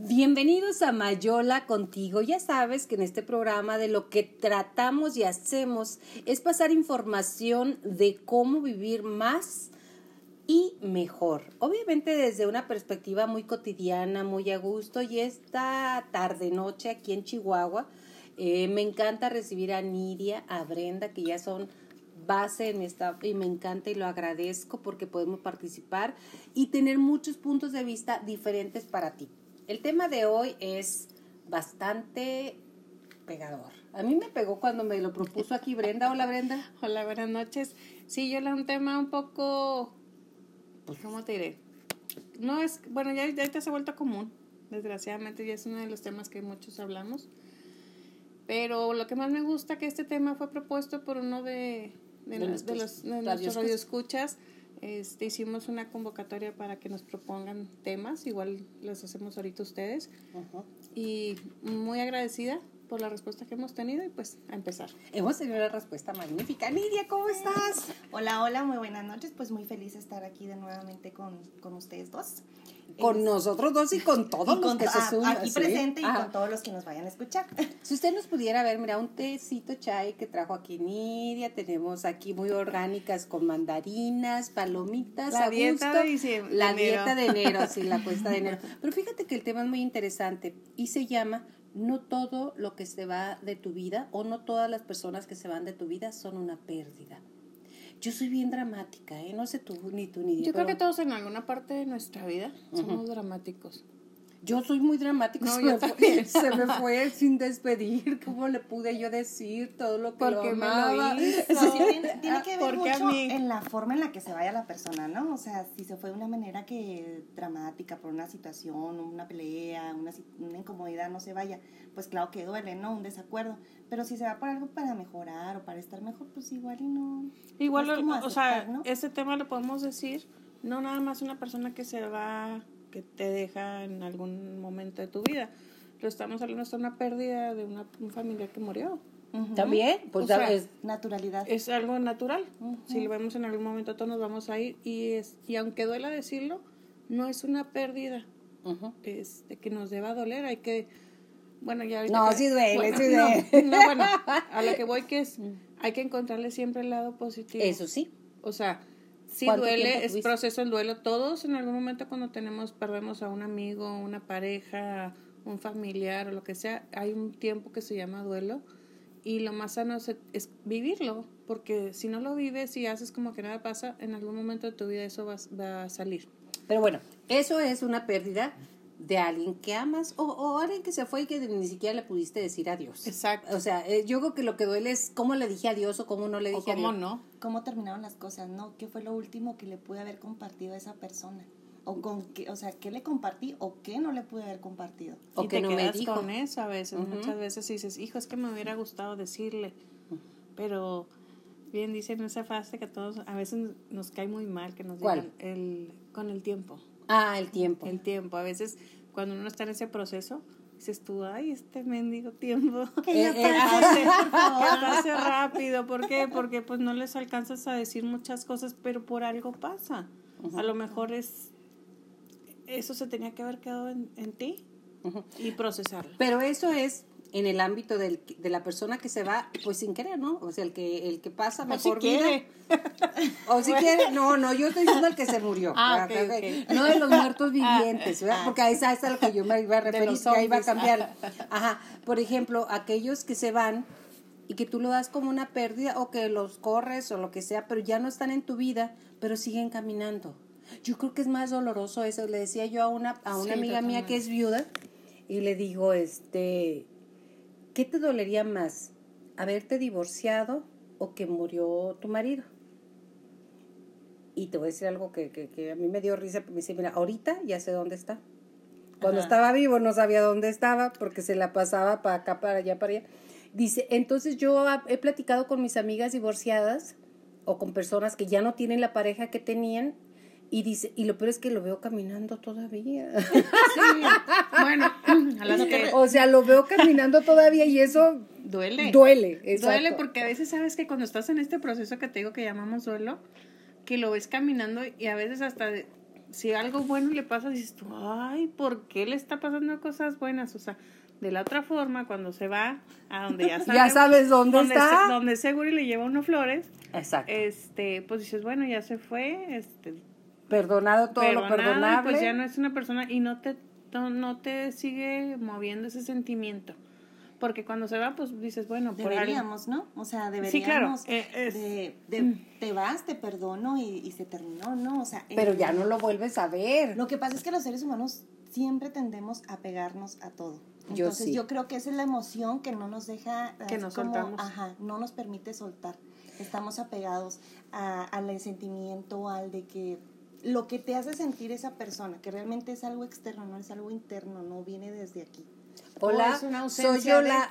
Bienvenidos a Mayola contigo. Ya sabes que en este programa de lo que tratamos y hacemos es pasar información de cómo vivir más y mejor. Obviamente desde una perspectiva muy cotidiana, muy a gusto y esta tarde noche aquí en Chihuahua eh, me encanta recibir a Nidia, a Brenda, que ya son base en staff y me encanta y lo agradezco porque podemos participar y tener muchos puntos de vista diferentes para ti. El tema de hoy es bastante pegador. A mí me pegó cuando me lo propuso aquí Brenda. Hola Brenda. Hola, buenas noches. Sí, yo le un tema un poco, pues, ¿cómo te diré? No es, bueno, ya, ya te se ha vuelto común. Desgraciadamente ya es uno de los temas que muchos hablamos. Pero lo que más me gusta que este tema fue propuesto por uno de, de, los, de, los, de nuestros radioescuchas este, hicimos una convocatoria para que nos propongan temas, igual los hacemos ahorita ustedes. Y muy agradecida por la respuesta que hemos tenido y pues a empezar. Hemos tenido una respuesta magnífica. Nidia, ¿cómo estás? Hola, hola, muy buenas noches. Pues muy feliz de estar aquí de nuevamente con, con ustedes dos. Con nosotros dos y con todos los que se suman. Aquí presente y con todos los que nos vayan a escuchar. Si usted nos pudiera ver, mira, un tecito chai que trajo aquí Nidia, tenemos aquí muy orgánicas con mandarinas, palomitas, la dieta de La dieta de enero, sí, la cuesta de enero. Pero fíjate que el tema es muy interesante y se llama no todo lo que se va de tu vida o no todas las personas que se van de tu vida son una pérdida. Yo soy bien dramática, ¿eh? No sé tú, ni tú, ni yo. Yo creo que todos en alguna parte de nuestra vida somos dramáticos. Yo soy muy dramático. No, se, me fue, se, me fue, sin despedir. ¿Cómo le pude yo decir todo lo que Porque lo amaba? Me lo hizo. Sí, tiene, tiene, que ver mucho en la forma en la que se vaya la persona, ¿no? O sea, si se fue de una manera que dramática por una situación, una pelea, una, una incomodidad, no se vaya, pues claro que duele, ¿no? Un desacuerdo. Pero si se va por algo para mejorar o para estar mejor, pues igual y no. Igual, o sea, ese tema lo podemos decir, no nada más una persona que se va que te deja en algún momento de tu vida. Lo estamos hablando de una pérdida de una, familia que murió. También, pues es naturalidad. Es algo natural. Si lo vemos en algún momento, todos nos vamos a ir. Y, es, y aunque duela decirlo, no es una pérdida es de que nos deba doler. Hay que. Bueno, ya. No, sí duele, sí duele. No, bueno, a lo que voy que es. Hay que encontrarle siempre el lado positivo. Eso sí. O sea, Sí duele, es proceso el duelo. Todos en algún momento cuando tenemos, perdemos a un amigo, una pareja, un familiar o lo que sea, hay un tiempo que se llama duelo y lo más sano es, vivirlo, porque si no lo vives y haces como que nada pasa, en algún momento de tu vida eso va, va a salir. Pero bueno, eso es una pérdida de alguien que amas o, o, alguien que se fue y que ni siquiera le pudiste decir adiós. Exacto. O sea, eh, yo creo que lo que duele es cómo le dije adiós o cómo no le dije o cómo no. Cómo terminaron las cosas, ¿no? ¿Qué fue lo último que le pude haber compartido a esa persona? O, con qué, o sea, ¿qué le compartí o qué no le pude haber compartido? O que no me dijo. con eso a veces. Muchas veces dices, hijo, es que me hubiera gustado decirle. Pero bien dicen esa frase que a todos a veces nos cae muy mal que nos digan el, con el tiempo. Ah, el tiempo. El tiempo. A veces cuando uno está en ese proceso, dices tú, ay, este mendigo tiempo. Que ya pase, que pase rápido. ¿Por qué? Porque pues no les alcanzas a decir muchas cosas, pero por algo pasa. A lo mejor es, eso se tenía que haber quedado en, en ti y procesarlo. Pero eso es en el ámbito del, de la persona que se va, pues sin querer, ¿no? O sea, el que, el que pasa mejor o si Quiere. o si quiere. No, no, yo estoy diciendo el que se murió. Ah, okay, No de los muertos vivientes, ¿verdad? Ah. Porque a esa es a lo que yo me iba a referir, que ahí va a cambiar. Ajá. Por ejemplo, aquellos que se van y que tú lo das como una pérdida o que los corres o lo que sea, pero ya no están en tu vida, pero siguen caminando. Yo creo que es más doloroso eso. Le decía yo a una, a una amiga mía que es viuda y le digo, este, ¿Qué te dolería más? ¿Haberte divorciado o que murió tu marido? Y te voy a decir algo que, que, a mí me dio risa. Me dice, mira, ahorita ya sé dónde está. Cuando estaba vivo no sabía dónde estaba porque se la pasaba para acá, para allá, para allá. Dice, entonces yo he platicado con mis amigas divorciadas o con personas que ya no tienen la pareja que tenían y dice, y lo peor es que lo veo caminando todavía. Sí. Bueno, a las que... o sea, lo veo caminando todavía y eso duele. Duele, Duele porque a veces sabes que cuando estás en este proceso que te digo que llamamos duelo, que lo ves caminando y a veces hasta si algo bueno le pasa, dices tú, ay, ¿por qué le está pasando cosas buenas? O sea, de la otra forma, cuando se va a donde ya, ya sabes dónde, está. donde seguro y le lleva unas flores. Exacto. Este, pues dices, bueno, ya se fue, este. Perdonado todo lo perdonable. Pues ya no es una persona y no te, no te sigue moviendo ese sentimiento. Porque cuando se va, pues dices, bueno, deberíamos, ¿no? O sea, deberíamos. Sí, claro. Eh, de, mm. Te vas, te perdono y, se terminó, ¿no? O sea. Pero ya no lo vuelves a ver. Lo que pasa es que los seres humanos siempre tendemos a pegarnos a todo. Entonces yo, creo que esa es la emoción que no nos deja. Que nos soltamos. Ajá, no nos permite soltar. Estamos apegados a, al sentimiento, al de que lo que te hace sentir esa persona, que realmente es algo externo, no es algo interno, no viene desde aquí. Hola, soy,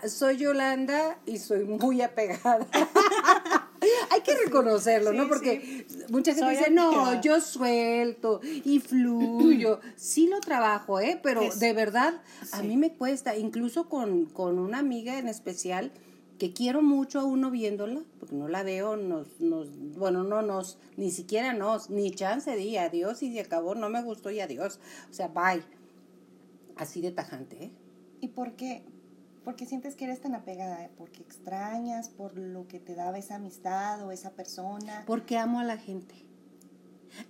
soy Yolanda y soy muy apegada. Hay que reconocerlo, ¿no? Porque mucha gente dice, no, yo suelto y fluyo. sí lo trabajo, ¿eh? Pero de verdad, a mí me cuesta, incluso con, con una amiga en especial, que quiero mucho a uno viéndola, porque no la veo, nos, nos, bueno, no nos, ni siquiera nos, ni chance de adiós y se acabó, no me gustó y adiós. O sea, bye. Así de tajante, ¿eh? ¿Y por qué? Porque sientes que eres tan apegada, porque extrañas, por lo que te daba esa amistad o esa persona. Porque amo a la gente.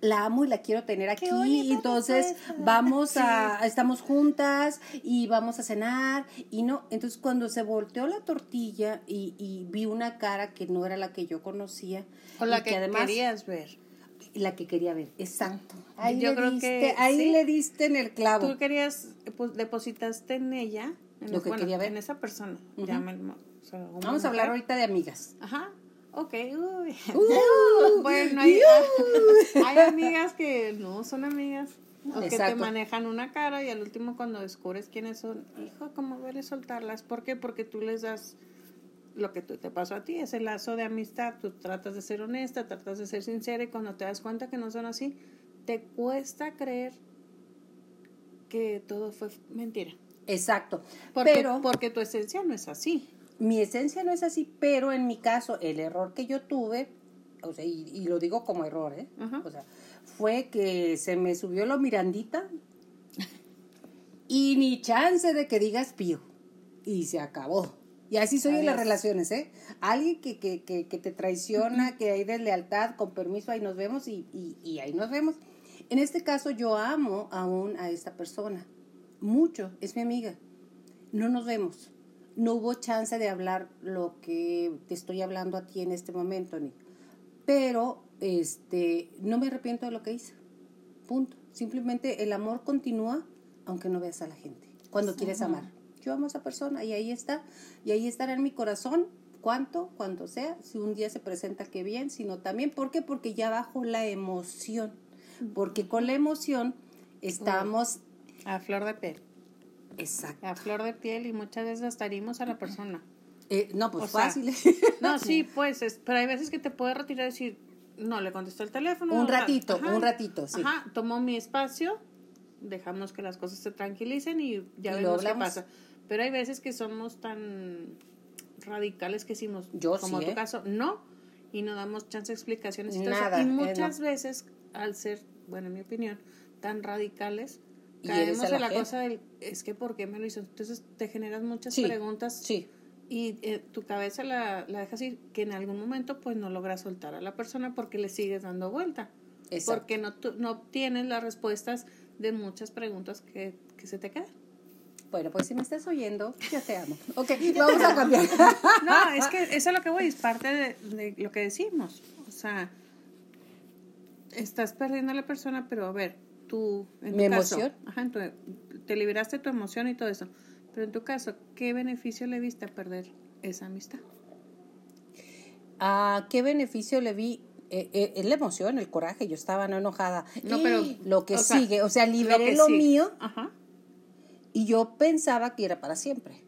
La amo y la quiero tener aquí, y entonces vamos a, estamos juntas y vamos a cenar y no, entonces cuando se volteó la tortilla y, y vi una cara que no era la que yo conocía. O la que, además, querías ver la que quería ver, exacto. Ahí Yo le creo diste, que ahí le diste en el clavo. Tú querías, pues depositaste en ella, en lo que quería ver. En esa persona. Vamos a hablar ahorita de amigas. Ajá. Ok, uy. Uh, bueno, hay, uh. hay, amigas que no son amigas. O que te manejan una cara y al último cuando descubres quiénes son, hijo, ¿cómo duele soltarlas? ¿Por qué? Porque tú les das lo que te pasó a ti, es el lazo de amistad, tú tratas de ser honesta, tratas de ser sincera y cuando te das cuenta que no son así, te cuesta creer que todo fue mentira. Exacto. Porque, pero, porque tu esencia no es así. Mi esencia no es así, pero en mi caso, el error que yo tuve, o sea, y, lo digo como error, ¿eh? O sea, fue que se me subió lo mirandita y ni chance de que digas pío. Y se acabó. Y así soy en las relaciones, ¿eh? Alguien que, que, que, que te traiciona, que hay deslealtad, con permiso, ahí nos vemos y, y, ahí nos vemos. En este caso yo amo aún a esta persona, mucho, es mi amiga. No nos vemos. No hubo chance de hablar lo que te estoy hablando a ti en este momento, Nick. Pero este, no me arrepiento de lo que hice. Punto. Simplemente el amor continúa aunque no veas a la gente. Cuando quieres amar yo amo a esa persona y ahí está, y ahí estará en mi corazón, cuánto, cuando sea, si un día se presenta, qué bien, sino también, ¿por qué? Porque ya bajo la emoción, porque con la emoción estamos... A flor de piel. Exacto. A flor de piel y muchas veces estarimos a la persona. Eh, no, pues fácil. no, sí, pues, pero hay veces que te puede retirar y decir, no, le contestó el teléfono. Un ratito, un ratito, sí. Ajá, tomó mi espacio, dejamos que las cosas se tranquilicen y ya vemos qué pasa. Pero hay veces que somos tan radicales que decimos, Yo como en tu ¿eh? caso, no, y no damos chance de explicaciones. Y, Nada, y muchas veces, al ser, bueno, en mi opinión, tan radicales, caemos en la, cosa del, es que ¿por qué me lo hizo? Entonces te generas muchas preguntas. Sí. Y eh, tu cabeza la, la dejas ir, que en algún momento pues no logras soltar a la persona porque le sigues dando vuelta. Exacto. Porque no, no obtienes las respuestas de muchas preguntas que, que se te quedan. Bueno, pues si me estás oyendo, yo te amo. Ok, vamos a cambiar. no, es que eso es lo que voy, es parte de, lo que decimos. O sea, estás perdiendo a la persona, pero a ver, tú, en tu ¿Mi caso, emoción? Ajá, te liberaste tu emoción y todo eso. Pero en tu caso, ¿qué beneficio le viste a perder esa amistad? ¿A qué beneficio le vi? Eh, eh, la emoción, el coraje, yo estaba no enojada. No, pero lo que sigue, o sea, liberé lo, mío Ajá. Y yo pensaba que era para siempre.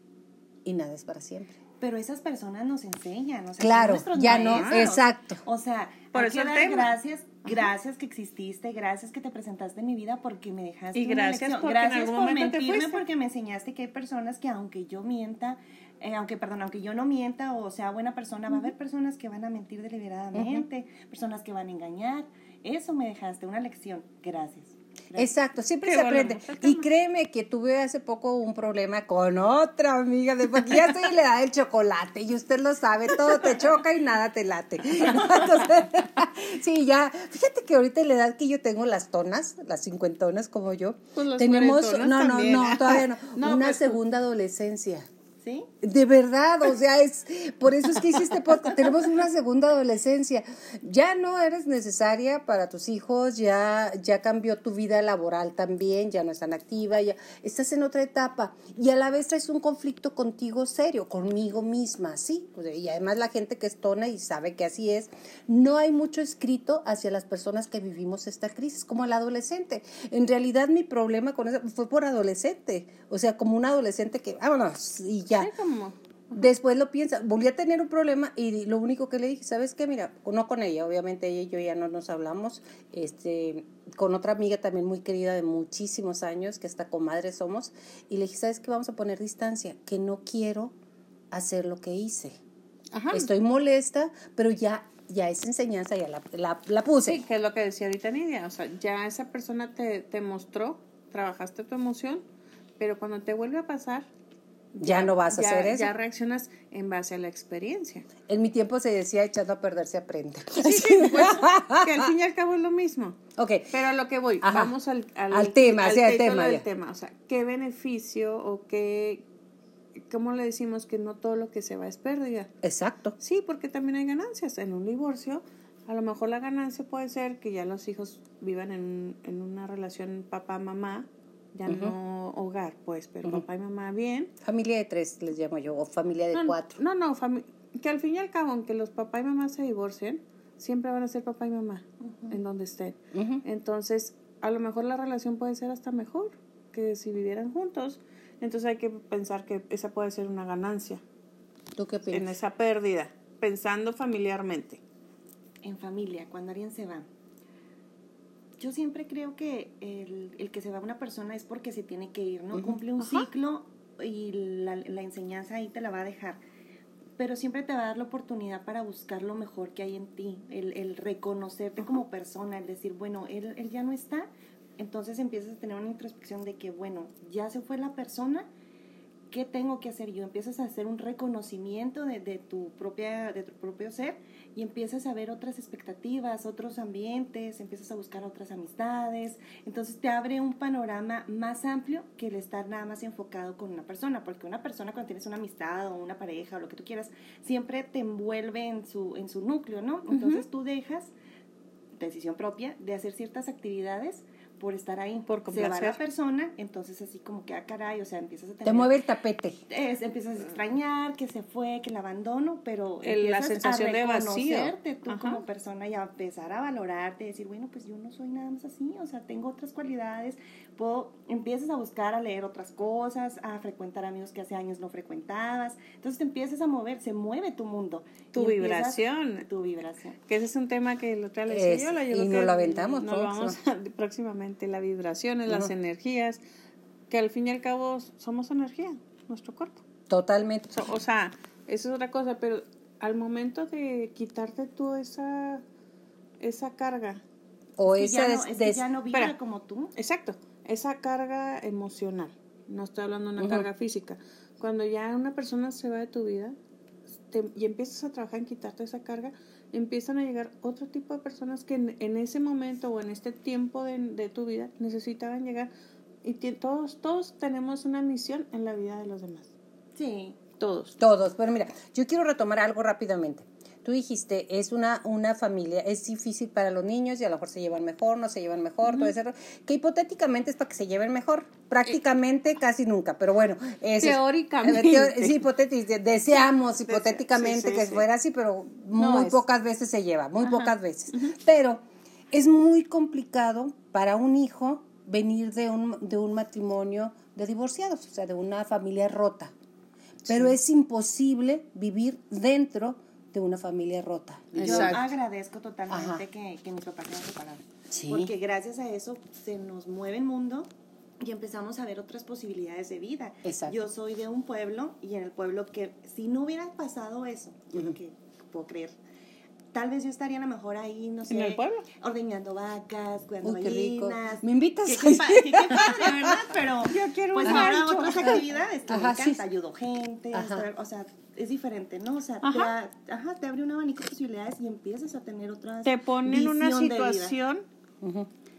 Y nada es para siempre. Pero esas personas nos enseñan, o sea, claro, ya no, exacto. O sea, por eso que gracias, gracias que exististe, gracias que te presentaste en mi vida porque me dejaste y gracias Por gracias por mentirme porque me enseñaste que hay personas que aunque yo mienta, eh, aunque perdón, aunque yo no mienta o sea buena persona, va a haber personas que van a mentir deliberadamente, personas que van a engañar. Eso me dejaste una lección. Gracias. Exacto, siempre se aprende. Y créeme que tuve hace poco un problema con otra amiga, de porque ya estoy en la edad del chocolate y usted lo sabe, todo te choca y nada te late. sí, ya, fíjate que ahorita en la edad que yo tengo las tonas, las cincuentonas como yo, pues tenemos, no, no, no, todavía no, una pues segunda adolescencia. De verdad, o sea, es por eso es que hiciste podcast. Tenemos una segunda adolescencia. Ya no eres necesaria para tus hijos, ya, ya cambió tu vida laboral también, ya no es tan activa, ya estás en otra etapa. Y a la vez traes un conflicto contigo serio, conmigo misma, ¿sí? Y además la gente que es tona y sabe que así es, no hay mucho escrito hacia las personas que vivimos esta crisis, como el adolescente. En realidad mi problema con eso fue por adolescente, o sea, como un adolescente que, vámonos, y ya. Después lo piensa, volví a tener un problema y lo único que le dije, ¿sabes qué? Mira, no con ella, obviamente ella y yo ya no nos hablamos, este, con otra amiga también muy querida de muchísimos años, que hasta comadre somos, y le dije, ¿sabes qué? Vamos a poner distancia, que no quiero hacer lo que hice. Estoy molesta, pero ya ya esa enseñanza ya la, la, puse. Sí, que es lo que decía ahorita Nidia, o sea, ya esa persona te, te mostró, trabajaste tu emoción, pero cuando te vuelve a pasar, ya, no vas a hacer eso. Ya reaccionas en base a la experiencia. En mi tiempo se decía echando a perder se aprende. Sí, sí, pues, que al fin y al cabo es lo mismo. Ok. Pero a lo que voy, vamos al, al, tema, al tema. Del tema. O sea, ¿qué beneficio o qué, cómo le decimos que no todo lo que se va es pérdida? Exacto. Sí, porque también hay ganancias. En un divorcio, a lo mejor la ganancia puede ser que ya los hijos vivan en, en una relación papá-mamá ya no hogar, pues, pero papá y mamá bien. Familia de tres, les llamo yo, o familia de cuatro. No, no, que al fin y al cabo, aunque los papá y mamá se divorcien, siempre van a ser papá y mamá en donde estén. Entonces, a lo mejor la relación puede ser hasta mejor que si vivieran juntos. Entonces hay que pensar que esa puede ser una ganancia. ¿Tú qué piensas? En esa pérdida, pensando familiarmente. En familia, cuando alguien se va yo siempre creo que el, el, que se va una persona es porque se tiene que ir, ¿no? Cumple un ciclo y la, la, enseñanza ahí te la va a dejar. Pero siempre te va a dar la oportunidad para buscar lo mejor que hay en ti, el, el reconocerte como persona, el decir, bueno, él, él ya no está, entonces empiezas a tener una introspección de que, bueno, ya se fue la persona, ¿qué tengo que hacer yo? Empiezas a hacer un reconocimiento de, de, tu, propia, de tu propio ser y empiezas a ver otras expectativas, otros ambientes, empiezas a buscar otras amistades, entonces te abre un panorama más amplio que el estar nada más enfocado con una persona, porque una persona cuando tienes una amistad o una pareja o lo que tú quieras, siempre te envuelve en su, en su núcleo, ¿no? Entonces tú dejas decisión propia de hacer ciertas actividades por estar ahí. Por Se va la persona, entonces así como que, ah, caray, o sea, empiezas a tener... Te mueve el tapete. Es, empiezas a extrañar que se fue, que la abandono, pero el, la sensación de vacío. tú como persona y a empezar a valorarte, decir, bueno, pues yo no soy nada más así, o sea, tengo otras cualidades, puedo, empiezas a buscar, a leer otras cosas, a frecuentar amigos que hace años no frecuentabas, entonces te empiezas a mover, se mueve tu mundo. Tu vibración. Tu vibración. Que ese es un tema que el otro le decía yo, la Y no lo aventamos. Vamos a, próximamente las vibraciones, las energías, que al fin y al cabo somos energía, nuestro cuerpo. Totalmente. o sea, eso es otra cosa, pero al momento de quitarte tú esa, esa carga. O esa ya no, vibra como tú. Exacto, esa carga emocional. No estoy hablando de una carga física. Cuando ya una persona se va de tu vida y empiezas a trabajar en quitarte esa carga, empiezan a llegar otro tipo de personas que en, ese momento o en este tiempo de, tu vida necesitaban llegar y todos, todos tenemos una misión en la vida de los demás. Sí. Todos. Todos. Pero mira, yo quiero retomar algo rápidamente. Tú dijiste, es una, una familia, es difícil para los niños y a lo mejor se llevan mejor, no se llevan mejor, todo eso, que hipotéticamente es para que se lleven mejor, prácticamente casi nunca, pero bueno. Teóricamente. sí, hipotéticamente, deseamos hipotéticamente que fuera así, pero muy pocas veces se lleva, muy pocas veces. Pero es muy complicado para un hijo venir de un, de un matrimonio de divorciados, o sea, de una familia rota. Pero es imposible vivir dentro de una familia rota. Yo agradezco totalmente que, que, mis papás se separaron. Porque gracias a eso se nos mueve el mundo y empezamos a ver otras posibilidades de vida. Yo soy de un pueblo y en el pueblo que si no hubiera pasado eso, yo que puedo creer, tal vez yo estaría a lo mejor ahí, no sé. En el pueblo. Ordeñando vacas, cuidando gallinas. ¿Me invitas? Qué, qué, padre, qué padre, ¿verdad? Pero yo quiero pues un ahora rancho. otras actividades que Ajá, me encanta. sí. Ayudo gente, estar- o sea, es diferente, ¿no? O sea, te, Ajá. te abre un abanico de posibilidades y empiezas a tener otras Te ponen en una visión de vida. situación,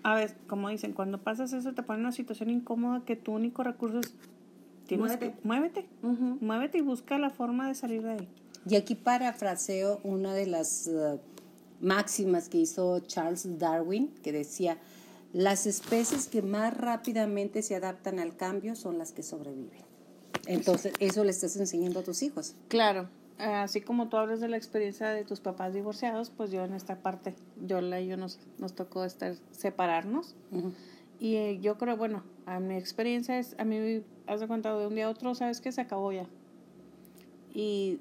a ver, como dicen, cuando pasas eso te ponen en una situación incómoda que tu único recurso es tienes Muévete. que muévete, muévete y busca la forma de salir de ahí. Y aquí parafraseo una de las eh, máximas que hizo Charles Darwin, que decía, las especies que más rápidamente se adaptan al cambio son las que sobreviven. Entonces, eso le estás enseñando a tus hijos. Claro, así como tú hablas de la experiencia de tus papás divorciados, pues yo en esta parte, yo y yo nos, nos tocó estar separarnos. Ujú. Y eh, yo creo, bueno, a mi experiencia es, a mí, has de cuenta, de un día a otro, sabes que se acabó ya. Y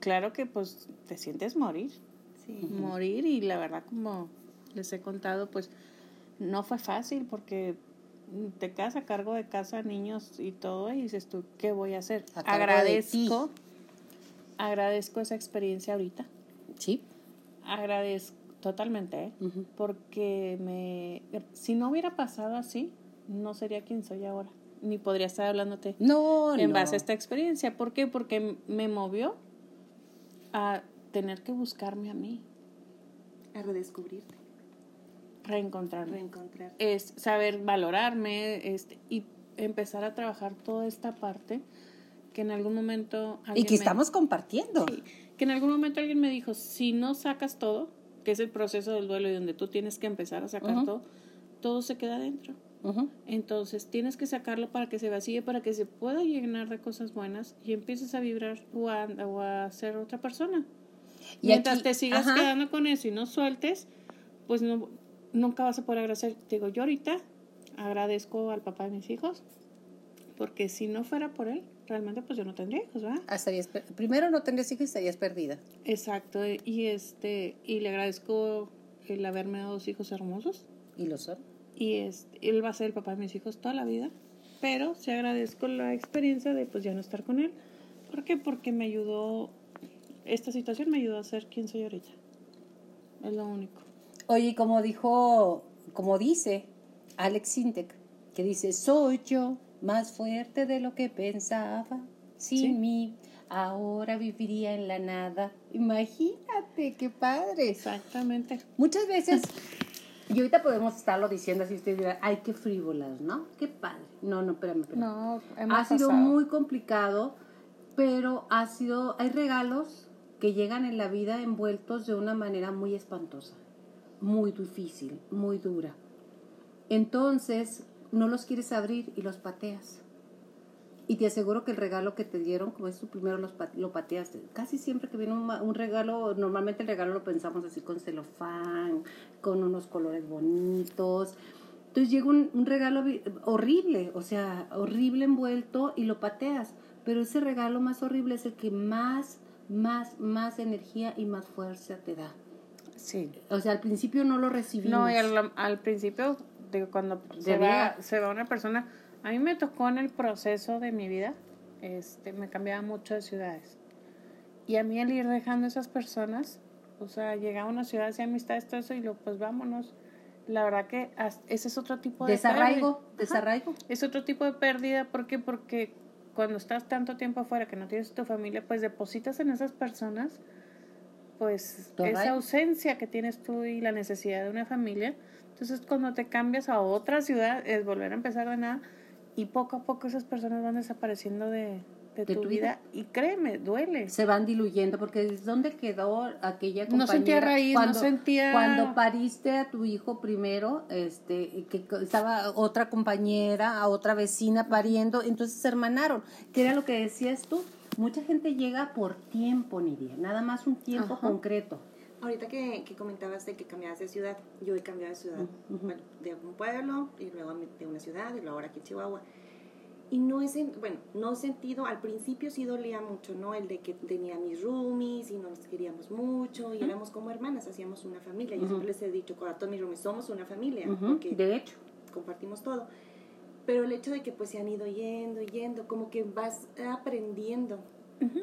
claro que pues te sientes morir, Sí. morir y la verdad como les he contado, pues no fue fácil porque te quedas a cargo de casa, niños y todo y dices tú, ¿qué voy a hacer? A agradezco, agradezco esa experiencia ahorita, Sí. agradezco totalmente, ¿eh? Porque me si no hubiera pasado así no sería quien soy ahora ni podría estar hablándote No, en no. base a esta experiencia ¿por qué? porque me movió a tener que buscarme a mí A redescubrirte, reencontrarme reencontrar. es saber valorarme este y empezar a trabajar toda esta parte que en algún momento Y que me- estamos compartiendo. Sí, que en algún momento alguien me dijo, si no sacas todo, que es el proceso del duelo y donde tú tienes que empezar a sacar todo, todo se queda adentro. Ujú. Entonces tienes que sacarlo para que se vacíe, para que se pueda llenar de cosas buenas y empieces a vibrar o a, o a ser otra persona. Y Mientras aquí- te sigas ajá. quedando con eso y no sueltes, pues no, nunca vas a poder agradecer. Te Digo, yo ahorita agradezco al papá de mis hijos, porque si no fuera por él, realmente pues yo no tendría hijos, ¿verdad? Ah, estarías primero no tendrías hijos y estarías perdida. Exacto, y este y le agradezco el haberme dado dos hijos hermosos Y lo son. y este, él va a ser el papá de mis hijos toda la vida, pero sí agradezco la experiencia de pues ya no estar con él. ¿Por qué? Porque me ayudó esta situación me ayudó a ser quien soy ahorita. Es lo único. Oye, como dijo, como dice Alex Sintek, que dice, soy yo más fuerte de lo que pensaba. Sin Sí. mí, ahora viviría en la nada. Imagínate, qué padre. Exactamente. Muchas veces, y ahorita podemos estarlo diciendo así, dirán, ay, qué frívolas, ¿no? Qué padre. No, no, espérame, espérame. No, hemos ha sido muy complicado, pero ha sido, hay regalos que llegan en la vida envueltos de una manera muy espantosa, muy difícil, muy dura. Entonces, no los quieres abrir y los pateas. Y te aseguro que el regalo que te dieron, como es tu primero, los lo pateaste. Casi siempre que viene un, regalo, normalmente el regalo lo pensamos así con celofán, con unos colores bonitos. Entonces llega un, regalo horrible, o sea, horrible envuelto y lo pateas. Pero ese regalo más horrible es el que más, más, más energía y más fuerza te da. Sí. O sea, al principio no lo recibimos. No, y al, al principio, digo, cuando se va, se va una persona, a mí me tocó en el proceso de mi vida, este, me cambiaba mucho de ciudades. Y a mí el ir dejando esas personas, o sea, llegaba a una ciudad, hacía amistades, todo eso, y luego, pues vámonos. La verdad que ese es otro tipo de Desarraigo, pérdida. Ajá. desarraigo. Es otro tipo de pérdida, ¿por qué? Porque cuando estás tanto tiempo afuera que no tienes tu familia, pues depositas en esas personas, pues esa ausencia que tienes tú y la necesidad de una familia. Entonces cuando te cambias a otra ciudad es volver a empezar de nada y poco a poco esas personas van desapareciendo de, de De tu, tu vida. y créeme, duele. se van diluyendo porque ¿es ¿dónde quedó aquella compañera? No sentía raíz, no sentía- Cuando pariste a tu hijo primero, este, que estaba otra compañera, a otra vecina pariendo, entonces se hermanaron, que era lo que decías tú. Mucha gente llega por tiempo, Nidia, nada más un tiempo Ajá. concreto. Ahorita que, que comentabas de que cambiabas de ciudad, yo he cambiado de ciudad, Ujú. bueno, de un pueblo y luego de una ciudad y luego ahora aquí en Chihuahua. Y no he, sen- bueno, no he sentido, al principio sí dolía mucho, ¿no? El de que tenía mis roomies y nos queríamos mucho y éramos como hermanas, hacíamos una familia. Yo siempre les he dicho a todos mis roomies, somos una familia, porque De hecho, compartimos todo. Pero el hecho de que pues se han ido yendo, yendo, como que vas aprendiendo.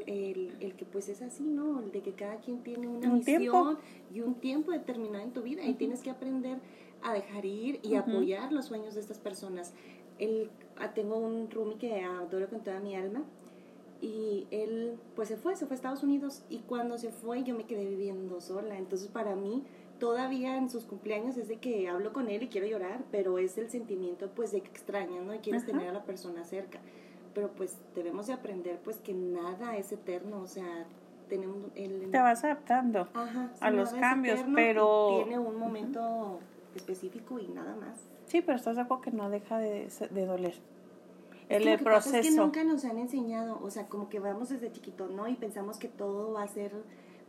el, el, que pues es así, ¿no? El de que cada quien tiene una misión y un tiempo determinado en tu vida y tienes que aprender a dejar ir y apoyar los sueños de estas personas. El, ah, tengo un roomie que adoro con toda mi alma y él pues se fue, se fue a Estados Unidos y cuando se fue yo me quedé viviendo sola. Entonces para mí todavía en sus cumpleaños es de que hablo con él y quiero llorar, pero es el sentimiento pues de que extrañas, ¿no? Y quieres tener a la persona cerca. Pero pues debemos de aprender pues que nada es eterno, o sea, tenemos el... Te vas adaptando a los cambios, pero... Tiene un momento específico y nada más. Sí, pero estás de acuerdo que no deja de, de doler. El, el proceso. es que nunca nos han enseñado, o sea, como que vamos desde chiquito, ¿no? Y pensamos que todo va a ser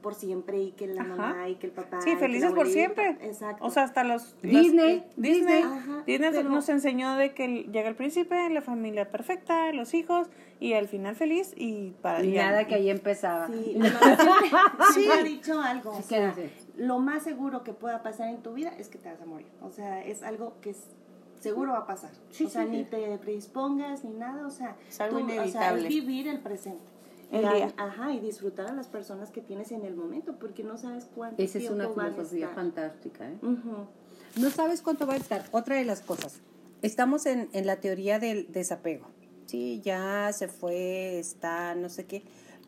por siempre y que la mamá y que el papá. Sí, felices por siempre. Exacto. O sea, hasta los. Disney. Disney. Disney, nos enseñó de que llega el príncipe, la familia perfecta, los hijos y al final feliz y para. Y nada que ahí empezaba. Sí, sí. ha dicho algo. O sea, lo más seguro que pueda pasar en tu vida es que te vas a morir. O sea, es algo que es seguro va a pasar. o sea, ni te predispongas ni nada, o sea, es algo inevitable. O sea, vivir el presente. El día. Ajá, y disfrutar a las personas que tienes en el momento, porque no sabes cuánto Esa es una filosofía fantástica, ¿eh? No sabes cuánto va a estar. Otra de las cosas, estamos en, en la teoría del desapego. Sí, ya se fue, está, no sé qué,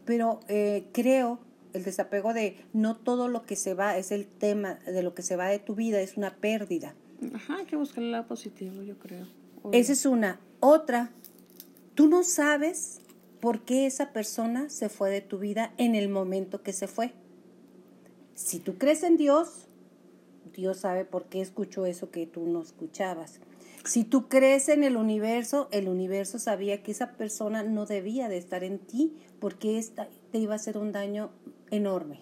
pero eh, creo el desapego de no todo lo que se va es el tema de lo que se va de tu vida, es una pérdida. Ajá, hay que buscar el lado positivo, yo creo. Esa es una. Otra, tú no sabes por qué esa persona se fue de tu vida en el momento que se fue. Si tú crees en Dios, Dios sabe por qué escuchó eso que tú no escuchabas. Si tú crees en el universo, el universo sabía que esa persona no debía de estar en ti porque esta te iba a hacer un daño enorme.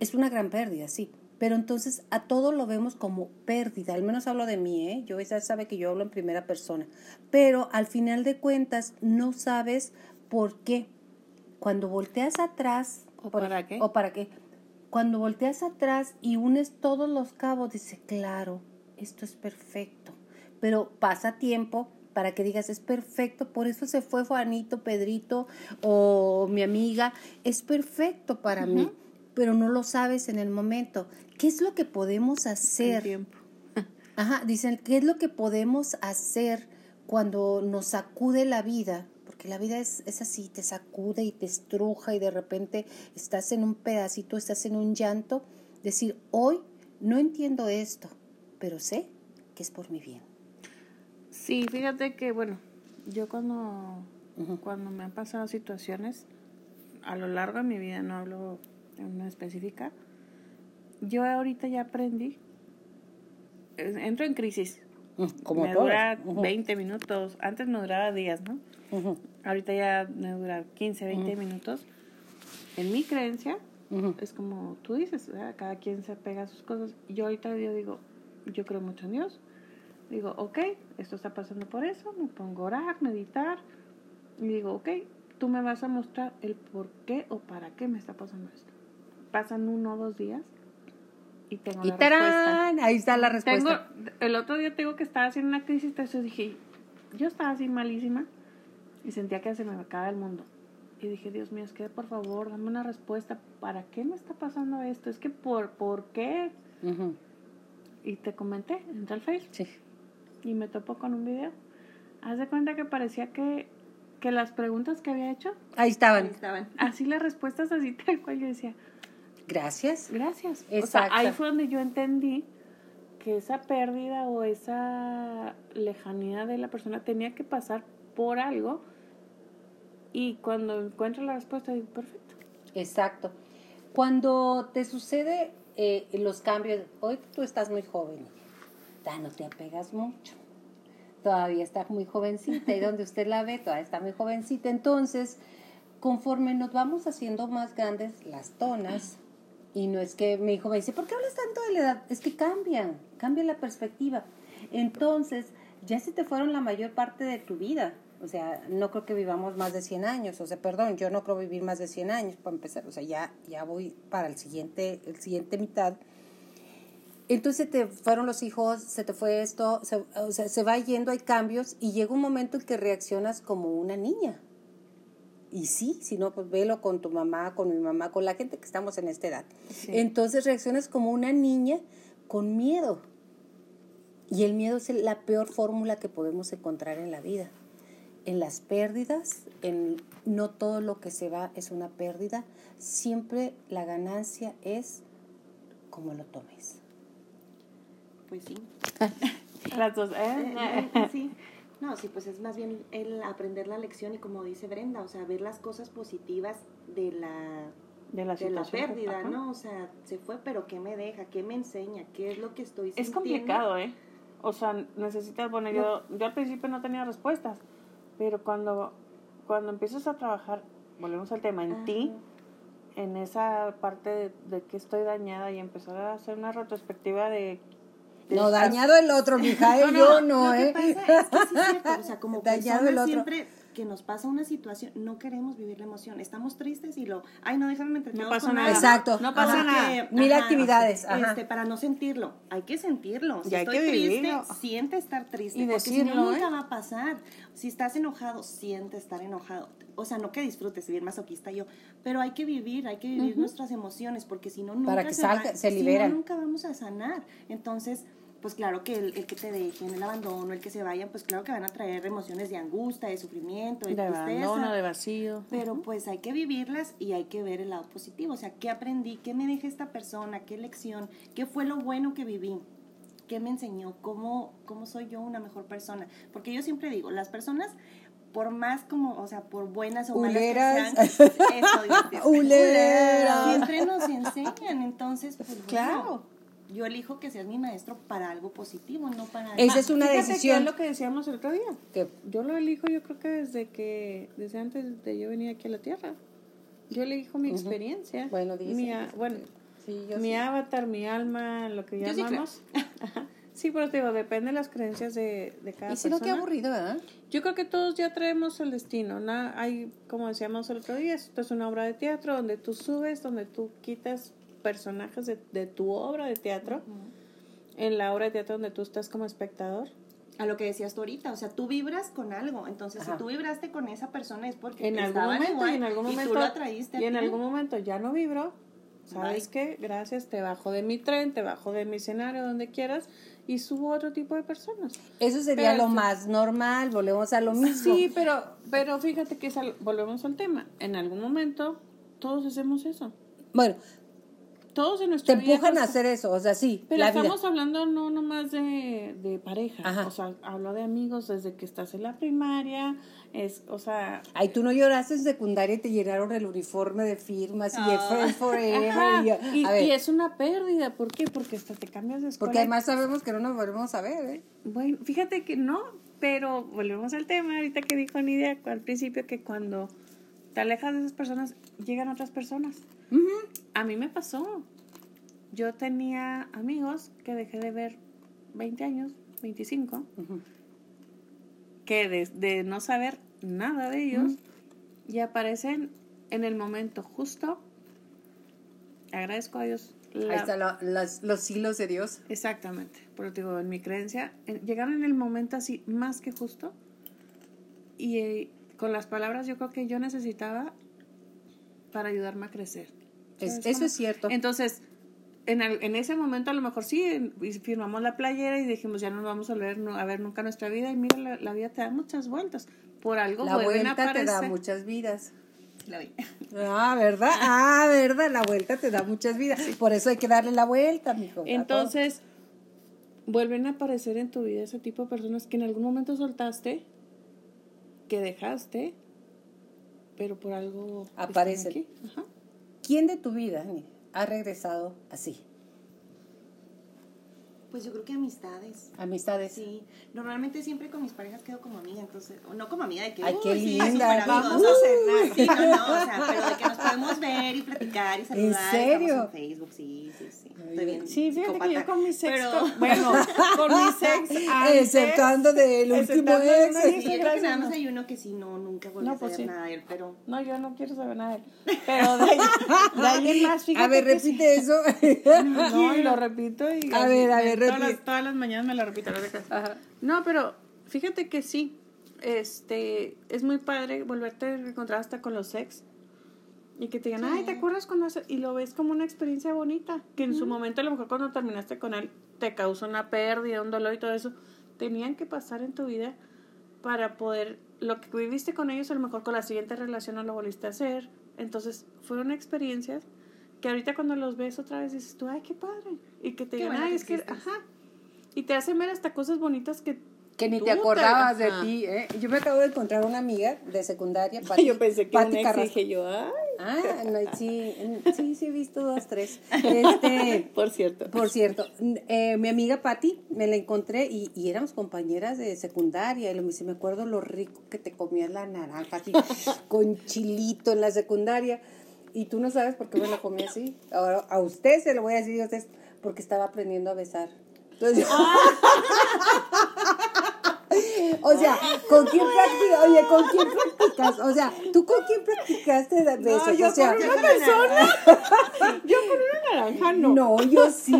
Es una gran pérdida, sí. Pero entonces a todo lo vemos como pérdida, al menos hablo de mí, ¿eh? Yo ella sabe que yo hablo en primera persona, pero al final de cuentas no sabes por qué. Cuando volteas atrás, ¿o para qué? ¿O para qué? Cuando volteas atrás y unes todos los cabos, dice, claro, esto es perfecto. Pero pasa tiempo para que digas, es perfecto, por eso se fue Juanito, Pedrito o mi amiga, es perfecto para mí pero no lo sabes en el momento. ¿Qué es lo que podemos hacer? tiempo. Ajá, dicen, ¿qué es lo que podemos hacer cuando nos sacude la vida? Porque la vida es, es así, te sacude y te estruja y de repente estás en un pedacito, estás en un llanto. Decir, hoy no entiendo esto, pero sé que es por mi bien. Sí, fíjate que, bueno, yo cuando, cuando me han pasado situaciones, a lo largo de mi vida, no hablo una específica, yo ahorita ya aprendí, entro en crisis. Mm, como me dura 20 minutos, antes me duraba días, ¿no? Ahorita ya me dura 15, 20 minutos. En mi creencia, es como tú dices, cada quien se pega a sus cosas. Yo ahorita yo digo, yo creo mucho en Dios. Digo, ok, esto está pasando por eso, me pongo a orar, meditar. Y digo, ok, tú me vas a mostrar el por qué o para qué me está pasando esto pasan uno o dos días y tengo la respuesta. Ahí está la respuesta. el otro día tengo que estar haciendo una crisis, entonces dije, yo estaba así malísima y sentía que se me acaba el mundo. Y dije, Dios mío, es que por favor, dame una respuesta. ¿Para qué me está pasando esto? Es que por, ¿por qué? Y te comenté, entré al Facebook. Sí. Y me topo con un video. Haz de cuenta que parecía que, que las preguntas que había hecho. Ahí estaban. Ahí estaban. Así las respuestas, así tal cual yo decía. Gracias. Gracias. O sea, ahí fue donde yo entendí que esa pérdida o esa lejanía de la persona tenía que pasar por algo y cuando encuentro la respuesta digo, perfecto. Exacto. Cuando te sucede eh, los cambios, hoy tú estás muy joven, ya no te apegas mucho, todavía estás muy jovencita y donde usted la ve todavía está muy jovencita, entonces conforme nos vamos haciendo más grandes las tonas, y no es que mi hijo me dice, ¿por qué hablas tanto de la edad? Es que cambian, cambia la perspectiva. Entonces, ya se te fueron la mayor parte de tu vida. O sea, no creo que vivamos más de 100 años. O sea, perdón, yo no creo vivir más de 100 años para empezar. O sea, ya, ya voy para el siguiente, el siguiente mitad. Entonces te fueron los hijos, se te fue esto, o sea, se va yendo, hay cambios y llega un momento en que reaccionas como una niña. Y sí, si no, pues velo con tu mamá, con mi mamá, con la gente que estamos en esta edad. Entonces reaccionas como una niña con miedo. Y el miedo es la peor fórmula que podemos encontrar en la vida. En las pérdidas, en no todo lo que se va es una pérdida, siempre la ganancia es como lo tomes. Pues sí. Las dos, ¿eh? sí. No, sí, pues es más bien el aprender la lección y como dice Brenda, o sea, ver las cosas positivas de la, de la, de la pérdida, ¿no? O sea, se fue, pero ¿qué me deja? ¿Qué me enseña? ¿Qué es lo que estoy sintiendo? Es complicado, ¿eh? O sea, necesitas, bueno, yo, yo al principio no tenía respuestas, pero cuando, cuando empiezas a trabajar, volvemos al tema, en ti, en esa parte de, de que estoy dañada y empezar a hacer una retrospectiva de no, dañado el otro, mija, no, yo no, ¿eh? Pasa es que sí es cierto, o sea, como dañado el otro. siempre que nos pasa una situación, no queremos vivir la emoción, estamos tristes y lo, ay, no, déjame entretener No pasa nada. Exacto. No pasa nada. Mil actividades. Este, para no sentirlo, hay que sentirlo. Si estoy triste, siente estar triste, y porque si no, nunca ¿eh? va a pasar. Si estás enojado, siente estar enojado. O sea, no que disfrutes, bien masoquista yo, pero hay que vivir, hay que vivir nuestras emociones, porque si no, nunca para que se, salga, se liberan. nunca vamos a sanar. Entonces, pues claro que el, que te dejen, el abandono, el que se vayan, pues claro que van a traer emociones de angustia, de sufrimiento, de, de abandono, de vacío. Pero pues hay que vivirlas y hay que ver el lado positivo. O sea, ¿qué aprendí? ¿Qué me deja esta persona? ¿Qué lección? ¿Qué fue lo bueno que viví? ¿Qué me enseñó? ¿Cómo, cómo soy yo una mejor persona? Porque yo siempre digo, las personas por más como, o sea, por buenas o malas que sean, eso, siempre nos enseñan, entonces, pues claro yo elijo que seas mi maestro para algo positivo, no para... Esa es una decisión. es lo que decíamos el otro día. Que yo lo elijo yo creo que desde que, desde antes de yo venir aquí a la Tierra. Yo elijo mi experiencia. Bueno, dice. Mi, bueno, mi avatar, mi alma, lo que llamamos. Sí, pero te digo, depende de las creencias de, de cada persona. Y si no, qué aburrido, ¿verdad? Yo creo que todos ya traemos el destino. ¿no? Hay, como decíamos el otro día, esto es una obra de teatro donde tú subes, donde tú quitas personajes de, de tu obra de teatro, en la obra de teatro donde tú estás como espectador. A lo que decías tú ahorita, o sea, tú vibras con algo, entonces si tú vibraste con esa persona es porque en algún momento y en algún momento y en algún momento ya no vibro, ¿sabes qué? Gracias, te bajo de mi tren, te bajo de mi escenario, donde quieras, y subo otro tipo de personas. Eso sería lo más normal, volvemos a lo mismo. Sí, pero, pero fíjate que volvemos al tema. En algún momento todos hacemos eso. Bueno, todos en nuestra Te empujan a hacer eso, o sea, sí. Pero estamos hablando no nomás de, de pareja, o sea, hablo de amigos desde que estás en la primaria, es, o sea... Ay, tú no lloraste en secundaria y te llenaron el uniforme de firmas y de Friends Forever. Y, y, es una pérdida, ¿por qué? Porque hasta te cambias de escuela. Porque además sabemos que no nos volvemos a ver, ¿eh? Bueno, fíjate que no, pero volvemos al tema ahorita que dijo Nidia al principio que cuando te alejas de esas personas, llegan otras personas. A mí me pasó. Yo tenía amigos que dejé de ver 20 años, 25, que de, no saber nada de ellos y aparecen en el momento justo. Agradezco a Dios. Ahí están los hilos de Dios. Exactamente. Pero digo, en mi creencia, llegaron en el momento así más que justo. Y eh, con las palabras yo creo que yo necesitaba para ayudarme a crecer. eso es cierto. Entonces, en, en, ese momento a lo mejor sí, firmamos la playera y dijimos, ya no nos vamos a volver a ver nunca nuestra vida. Y mira, la, vida te da muchas vueltas. Por algo La vuelta te da muchas vidas. La vida. Ah, ¿verdad? Ah, ¿verdad? La vuelta te da muchas vidas. Por eso hay que darle la vuelta, mijo. Entonces, vuelven a aparecer en tu vida ese tipo de personas que en algún momento soltaste, que dejaste, pero por algo... Aparecen. ¿Quién de tu vida ha regresado así? Pues yo creo que amistades. Amistades. Sí. Normalmente siempre con mis parejas quedo como amiga, entonces, no como amiga de que, Ay, qué linda. vamos a cenar. Sí, no, no, o sea, pero de que nos podemos ver y platicar y saludar. ¿En serio? En Facebook, sí, sí, sí. Estoy bien. Sí, fíjate que yo con mi sexo, pero... bueno, con mi sexo exceptuando del último ex. Sí, yo creo que nada más hay uno que sí, no, nunca vuelve no, pues a saber nada de él, pero... No, yo no quiero saber nada de él, pero de, de alguien más, fíjate A ver, repite eso. No, lo repito y... A ver, a ver, todas las, todas las mañanas me lo repito. No, pero fíjate que sí. este, es muy padre volverte a encontrar hasta con los ex. Y que te digan, ay, ¿te acuerdas cuando hace? Y lo ves como una experiencia bonita. Que en su momento, a lo mejor cuando terminaste con él, te causó una pérdida, un dolor y todo eso. Tenían que pasar en tu vida para poder, lo que viviste con ellos, a lo mejor con la siguiente relación no lo volviste a hacer. Entonces, fueron experiencias que ahorita cuando los ves otra vez dices tú, ay, qué padre. Y que te digan, ay, es que, ajá. Y te hacen ver hasta cosas bonitas que que ni te acordabas de ti, ¿eh? Yo me acabo de encontrar una amiga de secundaria, Yo pensé que Pati un dije yo, ay. Ah, no, sí, sí, sí he visto dos, tres. Este, por cierto. Por cierto, eh, mi amiga Patti, me la encontré y, y, éramos compañeras de secundaria. Y me me acuerdo lo rico que te comías la naranja, así, con chilito en la secundaria. Y tú no sabes por qué me la comí así. Ahora, a usted se lo voy a decir, a usted, porque estaba aprendiendo a besar. Entonces, O sea, ¿con quién practicas? Oye, ¿con quién practicas? O sea, ¿tú con quién practicaste de besos? No, yo o sea, con una persona. yo con una naranja no. No, yo sí.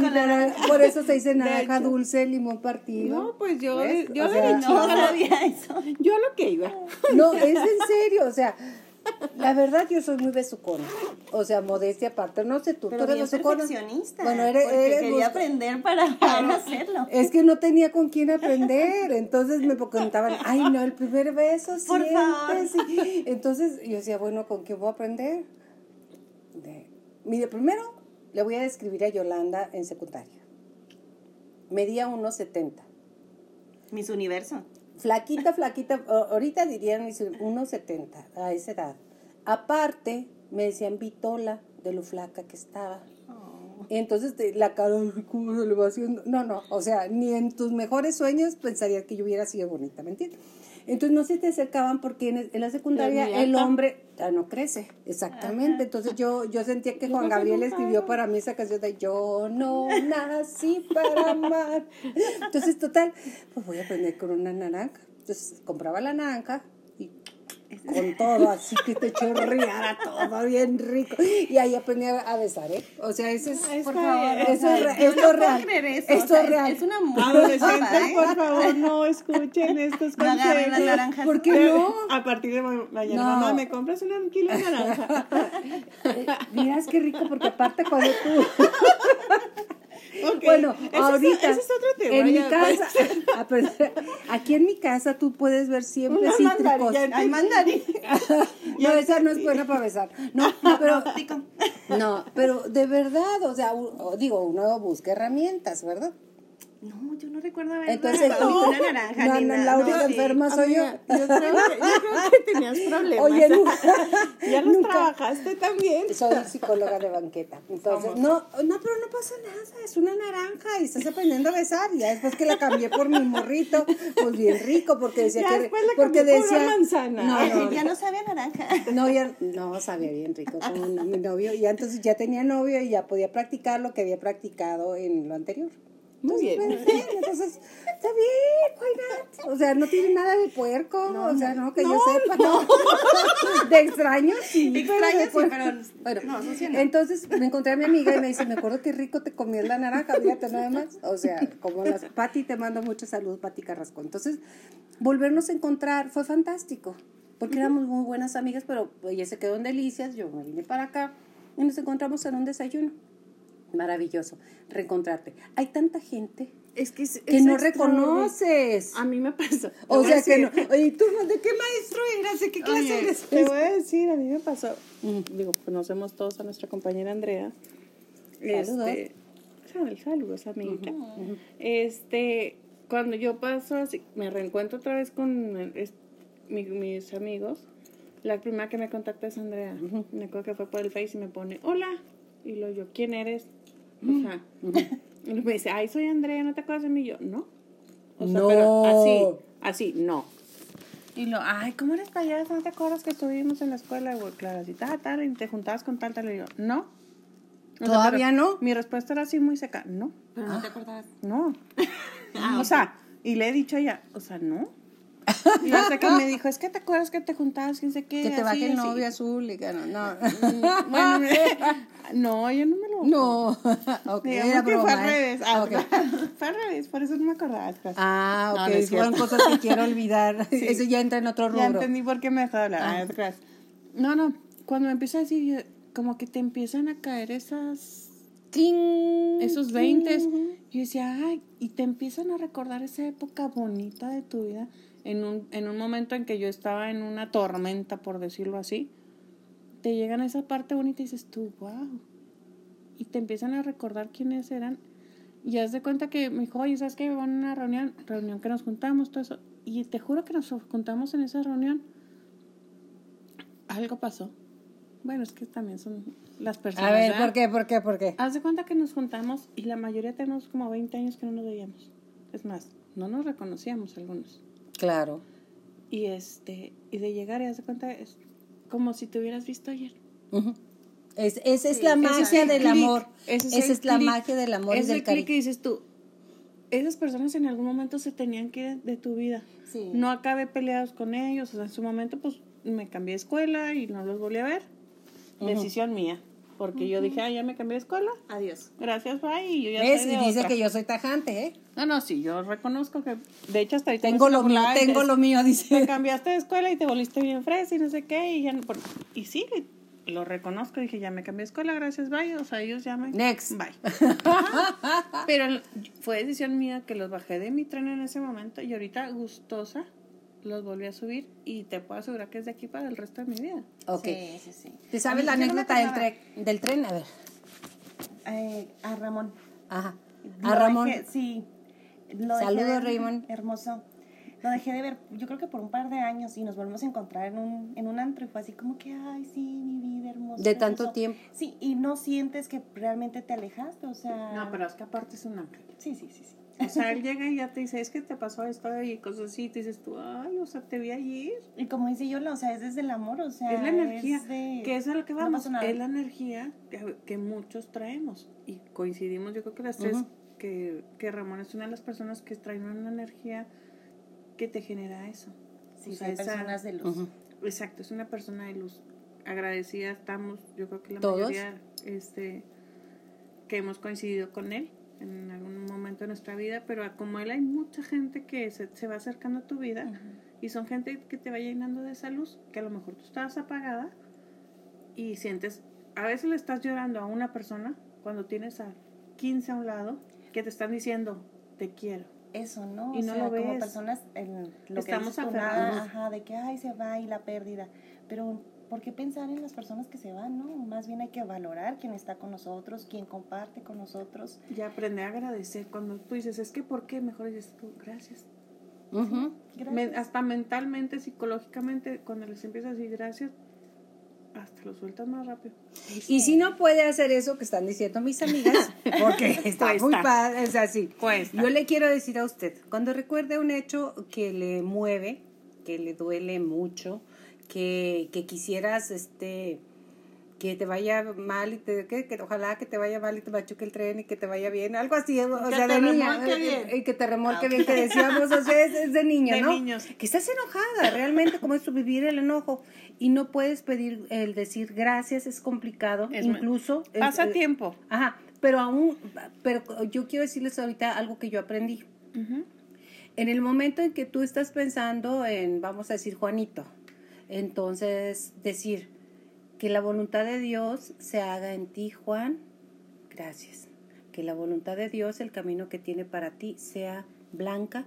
por eso se dice naranja dulce, limón partido. No, pues yo, yo de no sabía eso. Yo lo que iba. No, es en serio, o sea, la verdad, yo soy muy besucona. O sea, modestia aparte. No sé tú, Pero tú eres perfeccionista. Bueno, eres, porque quería aprender para hacerlo. Es que no tenía con quién aprender. Entonces me preguntaban, ay, no, el primer beso, Por favor. Entonces yo decía, bueno, ¿con quién voy a aprender? De, mire, primero le voy a describir a Yolanda en secundaria. Medía 1,70. Mis universo flaquita, flaquita, ahorita dirían 1,70 a esa edad. Aparte, me decían Vitola de lo flaca que estaba. Oh. Entonces, la cara, ¿cómo se le va haciendo? No, no, o sea, ni en tus mejores sueños pensarías que yo hubiera sido bonita, ¿me entiendes? Entonces no se te acercaban porque en, la secundaria el hombre ya no crece, exactamente. Entonces yo, yo sentía que Juan Gabriel escribió para mí esa canción de Yo no nací para amar. Entonces, total, pues voy a aprender con una naranja. Entonces compraba la naranja con todo, así que te chorreara todo bien rico. Y ahí aprendí a besar, ¿eh? O sea, eso es, por favor, eso es, esto real. Esto es real. Es una Adolescentes, ¿eh? por favor, no escuchen estos consejos. No las naranjas. ¿Por qué no? A partir de mañana, mamá, ¿me compras una kilo de naranja? Miras qué rico, porque aparte cuando tú... Bueno, ahorita. ese es otro tema. En mi casa, ah, aquí en mi casa tú puedes ver siempre Una cítricos. Hay mandarín. no, esa no es buena para besar. No, pero. No, pero de verdad, o sea, digo, uno busca herramientas, ¿verdad? No, yo no recuerdo haber Entonces, no, una naranja. No, no, la única enferma soy yo. Yo creo, que, yo creo que tenías problemas. Oye, nunca, ya los trabajaste también. Soy psicóloga de banqueta. Entonces, no, no, pero no pasa nada. Es una naranja y estás aprendiendo a besar. Y ya después que la cambié por mi morrito, pues bien rico, porque decía ya que. porque decía. Por manzana. No, no, ya no sabía naranja. No, ya no sabía bien rico con mi novio. Y entonces ya tenía novio y ya podía practicar lo que había practicado en lo anterior. Muy bien. Entonces, está bien, why O sea, no tiene nada de puerco, o sea, no, que yo sepa. No. De extraño, sí. De extraño, sí, pero, bueno, no, no, Entonces, me encontré a mi amiga y me dice, me acuerdo qué rico te comías la naranja, fíjate nada más. O sea, como las... Pati, te mando mucha salud, Pati Carrasco. Entonces, volvernos a encontrar fue fantástico, porque éramos muy buenas amigas, pero ella se quedó en Delicias, yo me vine para acá y nos encontramos en un desayuno maravilloso reencontrarte. Hay tanta gente es que, que no reconoces. A mí me pasa. O sea que no. Oye, ¿tú de qué maestro eras? ¿De qué clase eres? Te voy a decir, a mí me pasó. Digo, conocemos todos a nuestra compañera Andrea. Saludos. Este, saludos, amiguita. Este, cuando yo paso así, me reencuentro otra vez con mis amigos. La primera que me contacta es Andrea. Me acuerdo que fue por el Face y me pone, hola. Y lo yo, ¿quién eres? O sea, me dice, ay, soy Andrea, ¿no te acuerdas de mí? Y yo, no. O sea, no. pero así, así, no. Y lo, ay, ¿cómo eres payaso? ¿No te acuerdas que estuvimos en la escuela? Y claro, así, tal, tal, y te juntabas con tal, tal. Y yo, no. ¿Todavía no? Mi respuesta era así muy seca, no. Pero no te acordabas. No. Ah, o sea, y le he dicho a ella, o sea, no. Y hasta que me dijo, es que te acuerdas que te juntabas, quién sé qué. Que te baje el novio azul. Y que no, no. Mm, bueno, no, yo no me lo. No. ok, era que broma, fue al ¿eh? revés. Ah, fue al revés, por eso no me acordaba. Pues. Ah, No, ok. no es Fueron cierto. cosas que quiero olvidar. Eso ya entra en otro rubro. Ya entendí por qué me dejó de hablar. Ah, no creas. No, no, cuando me empieza a decir, como que te empiezan a caer esas Cling, esos cling. 20 yo decía, ay, y te empiezan a recordar esa época bonita de tu vida en un, en un momento en que yo estaba en una tormenta, por decirlo así. Te llegan a esa parte bonita y dices tú, wow. Y te empiezan a recordar quiénes eran. Y haz de cuenta que me dijo, oye, ¿sabes qué? Van a una reunión, reunión que nos juntamos, todo eso. Y te juro que nos juntamos en esa reunión. Algo pasó. Bueno, es que también son las personas. A ver, ¿verdad? ¿por qué? ¿Por qué? ¿Por qué? Haz de cuenta que nos juntamos y la mayoría tenemos como 20 años que no nos veíamos. Es más, no nos reconocíamos algunos. Claro. Y este, y de llegar y de cuenta es como si te hubieras visto ayer. Es, esa es la magia el del amor. Esa es la magia del amor y es del el clic que cariño. dices tú. Esas personas en algún momento se tenían que ir de tu vida. Sí. No acabé peleados con ellos. O sea, en su momento, pues me cambié de escuela y no los volví a ver. Decisión mía. Porque yo dije, ah, ya me cambié de escuela. Adiós. Gracias, bye. Y yo ya ¿Ves? soy Y de dice otra. que yo soy tajante, ¿eh? No, no, sí, yo reconozco que, de hecho, hasta ahorita Tengo lo mío, y tengo te- lo mío, Te dice. cambiaste de escuela y te volviste bien fresa y no sé qué, y ya no, por- y sí, lo reconozco, dije, ya me cambié de escuela, gracias, bye, o sea, ellos ya me... Next. Bye. Pero fue decisión mía que los bajé de mi tren en ese momento y ahorita gustosa los volví a subir y te puedo asegurar que es de aquí para el resto de mi vida. Ok. Sí, sí, sí. ¿Te sabes la no anécdota del, tre- del tren? A ver. Eh, a Ramón. Ajá. Lo A Ramón. dejé- sí. Lo dejé Saludos, de ver, Raymond. Hermoso. Lo dejé de ver, yo creo que por un par de años y nos volvimos a encontrar en un, en un antro y fue así como que, ay, sí, mi vida hermosa. De tanto tiempo. Sí, y no sientes que realmente te alejaste, o sea. No, pero es que aparte es un ángel. Sí, sí, sí, sí. O sea, él llega y ya te dice, es que te pasó esto y cosas así, y te dices tú, ay, o sea, te vi ayer. Y como dice Yola, o sea, es desde el amor, o sea. es la energía, es de- que es a lo que vamos, es la energía que, que muchos traemos y coincidimos, yo creo que las tres, que, que Ramón es una de las personas que traen una energía que te genera eso. Sí, O sea, esa- personas de luz. Exacto, es una persona de luz. Agradecida estamos, yo creo que la ¿Todos? mayoría este, que hemos coincidido con él en algún momento de nuestra vida, pero como él hay mucha gente que se, se va acercando a tu vida y son gente que te va llenando de esa luz, que a lo mejor tú estabas apagada y sientes, a veces le estás llorando a una persona cuando tienes a 15 a un lado que te están diciendo, te quiero. Eso, ¿no? Y o no sea, lo como ves. personas, el, lo Estamos que dices ajá, de que, ay, se va y la pérdida. Pero, ¿por qué pensar en las personas que se van, no? Más bien hay que valorar quién está con nosotros, quién comparte con nosotros. Y aprender a agradecer cuando tú dices, es que ¿por qué? Mejor dices tú, gracias. Ujú. Gracias. Me- hasta mentalmente, psicológicamente, cuando les empiezas a decir gracias, hasta lo sueltas más rápido. Y si no puede hacer eso que están diciendo mis amigas, porque está Cuesta. muy padre, es así. Cuesta. Yo le quiero decir a usted, cuando recuerde un hecho que le mueve, que le duele mucho, que, que quisieras este que te vaya mal y te, que, que ojalá que te vaya mal y te machuque el tren y que te vaya bien, algo así, o Que sea, te de niña, remolque eh, bien. eh, y que te remolque bien, que decíamos, o sea, es, es de niño, De ¿no? niños. Que estás enojada, realmente, como es tu vivir el enojo y no puedes pedir el decir gracias, es complicado, Es- incluso... es- Pasa eh, tiempo. Ajá, pero aún, pero yo quiero decirles ahorita algo que yo aprendí. En el momento en que tú estás pensando en, vamos a decir, Juanito, entonces decir que la voluntad de Dios se haga en ti, Juan, gracias. Que la voluntad de Dios, el camino que tiene para ti, sea blanca,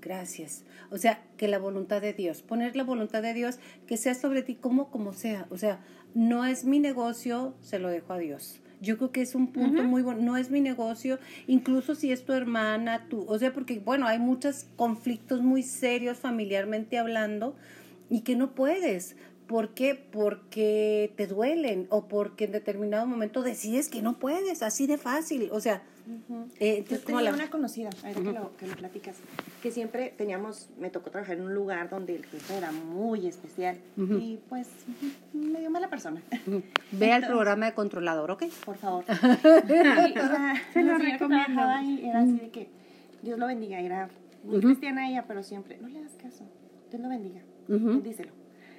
gracias. O sea, que la voluntad de Dios, poner la voluntad de Dios que sea sobre ti como como sea. O sea, no es mi negocio, se lo dejo a Dios. Yo creo que es un punto muy bueno, no es mi negocio, incluso si es tu hermana, tú, o sea, porque bueno, hay muchos conflictos muy serios familiarmente hablando y que no puedes. ¿Por qué? Porque te duelen o porque en determinado momento decides que no puedes, así de fácil. O sea, eh, Yo entonces, como tenía la- una conocida, ahorita que, lo, que lo platicas, que siempre teníamos, me tocó trabajar en un lugar donde el jefe era muy especial y pues medio mala persona, Vea el programa de controlador, ¿ok? por favor. Y Se lo recomiendo. ahí era así de que, Dios lo bendiga, era muy cristiana ella, pero siempre, no le das caso, Dios lo bendiga, díselo.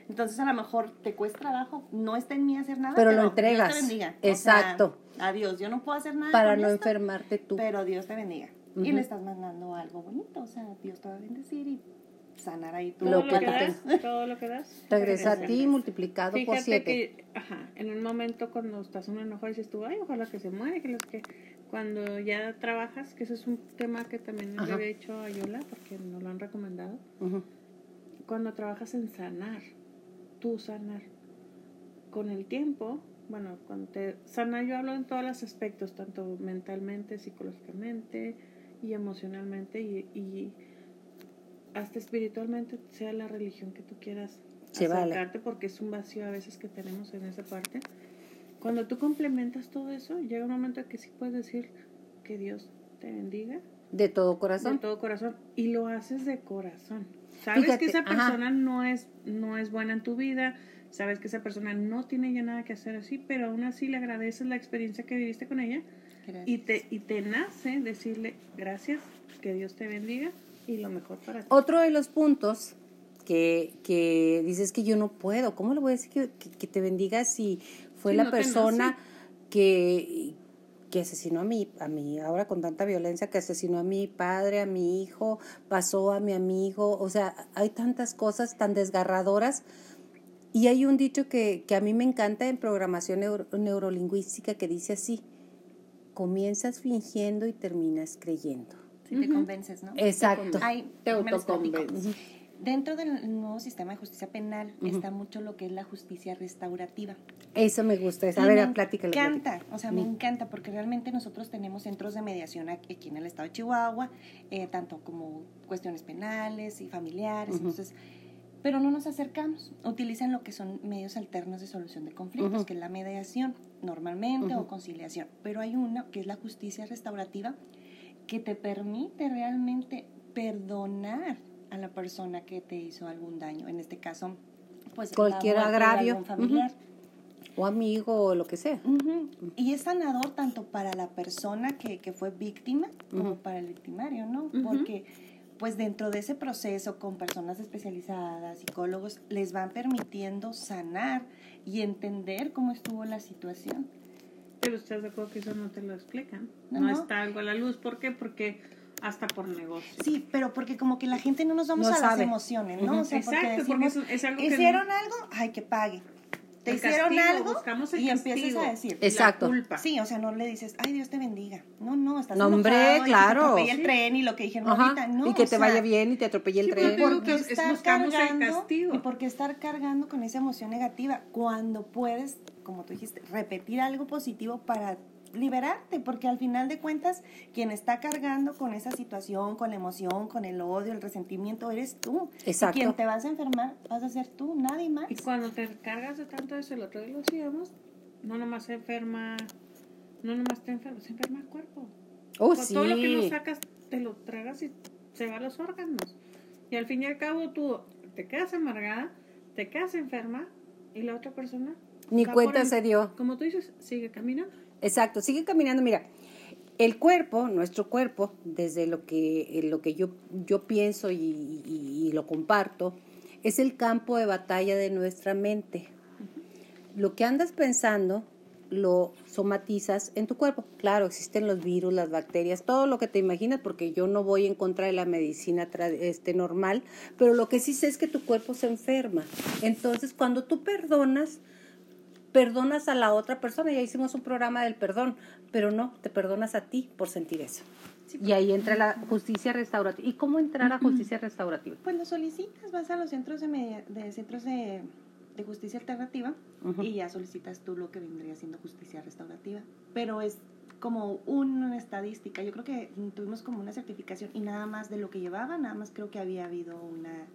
Entonces a lo mejor te cuesta trabajo, no está en mí hacer nada, pero, lo entregas. Dios te bendiga. Exacto. adiós, yo no puedo hacer nada. Para no enfermarte tú. Pero Dios te bendiga. Y le estás mandando algo bonito, o sea, Dios te va a bendecir y sanar ahí todo lo, que, das, todo lo que das. Regresa a ti multiplicado por siete. Que, ajá, en un momento cuando estás en un enojo dices tú, ay, ojalá que se muere, que los que cuando ya trabajas, que ese es un tema que también le había hecho a Yola porque nos lo han recomendado. Cuando trabajas en sanar, tú sanar. Con el tiempo, bueno, cuando te sanar yo hablo en todos los aspectos, tanto mentalmente, psicológicamente y emocionalmente y, y hasta espiritualmente, sea la religión que tú quieras Se acercarte, porque es un vacío a veces que tenemos en esa parte. Cuando tú complementas todo eso, llega un momento en que sí puedes decir que Dios te bendiga. De todo corazón. De todo corazón. Y lo haces de corazón. Sabes que esa persona no es, no es buena en tu vida, sabes que esa persona no tiene ya nada que hacer así, pero aún así le agradeces la experiencia que viviste con ella y te, y te nace decirle gracias, que Dios te bendiga y lo mejor para ti. Otro de los puntos que, que dices que yo no puedo, ¿cómo le voy a decir que, que, te bendiga si fue la persona que, que asesinó a mi, a mí, ahora con tanta violencia, que asesinó a mi padre, a mi hijo, pasó a mi amigo, o sea, hay tantas cosas tan desgarradoras. Y hay un dicho que, que a mí me encanta en programación neurolingüística que dice así, comienzas fingiendo y terminas creyendo. Si te convences, ¿no? Exacto. te autoconvences. Dentro del nuevo sistema de justicia penal está mucho lo que es la justicia restaurativa. Eso me gusta, a ver, plática. Me encanta, o sea, me encanta porque realmente nosotros tenemos centros de mediación aquí en el estado de Chihuahua, eh, tanto como cuestiones penales y familiares, entonces, pero no nos acercamos. Utilizan lo que son medios alternos de solución de conflictos, que es la mediación normalmente o conciliación, pero hay una que es la justicia restaurativa que te permite realmente perdonar a la persona que te hizo algún daño. En este caso, pues cualquier agravio familiar. O amigo o lo que sea. Y es sanador tanto para la persona que, que fue víctima como para el victimario, ¿no? Porque pues dentro de ese proceso con personas especializadas, psicólogos, les van permitiendo sanar y entender cómo estuvo la situación. Pero ustedes de acuerdo que eso no te lo explican. No, está algo a la luz. ¿Por qué? Porque hasta por negocio. Sí, pero porque como que la gente no nos vamos a las emociones, ¿no? O sea, Exacto, porque, es, algo que hicieron algo, ay, que pague. Te hicieron algo y empiezas a decir Exacto. culpa. Sí, o sea, no le dices, ay, Dios te bendiga. No, no, estás no, hombre, claro. Y que te el tren y lo que dijeron ahorita. No, y que te vaya bien y te atropelle el tren. ¿Y por qué estar cargando, y por qué estar cargando con esa emoción negativa cuando puedes, como tú dijiste, repetir algo positivo para liberarte, porque al final de cuentas, quien está cargando con esa situación, con la emoción, con el odio, el resentimiento, eres tú. Exacto. quien te vas a enfermar vas a ser tú, nadie más. Y cuando te cargas de tanto eso, el otro día lo hacíamos, no nomás se enferma, no nomás te enferma, se enferma el cuerpo. Oh, sí. Todo lo que no sacas, te lo tragas y se va a los órganos. Y al fin y al cabo tú te quedas amargada, te quedas enferma y la otra persona... Ni cuenta se dio. Como tú dices, sigue caminando. Exacto, sigue caminando. Mira, el cuerpo, nuestro cuerpo, desde lo que, lo que yo, yo pienso y, lo comparto, es el campo de batalla de nuestra mente. Lo que andas pensando lo somatizas en tu cuerpo. Claro, existen los virus, las bacterias, todo lo que te imaginas, porque yo no voy en contra de la medicina este, normal, pero lo que sí sé es que tu cuerpo se enferma. Entonces, cuando tú perdonas, perdonas a la otra persona. Ya hicimos un programa del perdón, pero no, te perdonas a ti por sentir eso. y ahí entra la justicia restaurativa. ¿Y cómo entrar a justicia restaurativa? Pues lo solicitas, vas a los centros de, de centros de, justicia alternativa y ya solicitas tú lo que vendría siendo justicia restaurativa. Pero es como una estadística. Yo creo que tuvimos como una certificación y nada más de lo que llevaba, nada más creo que había habido una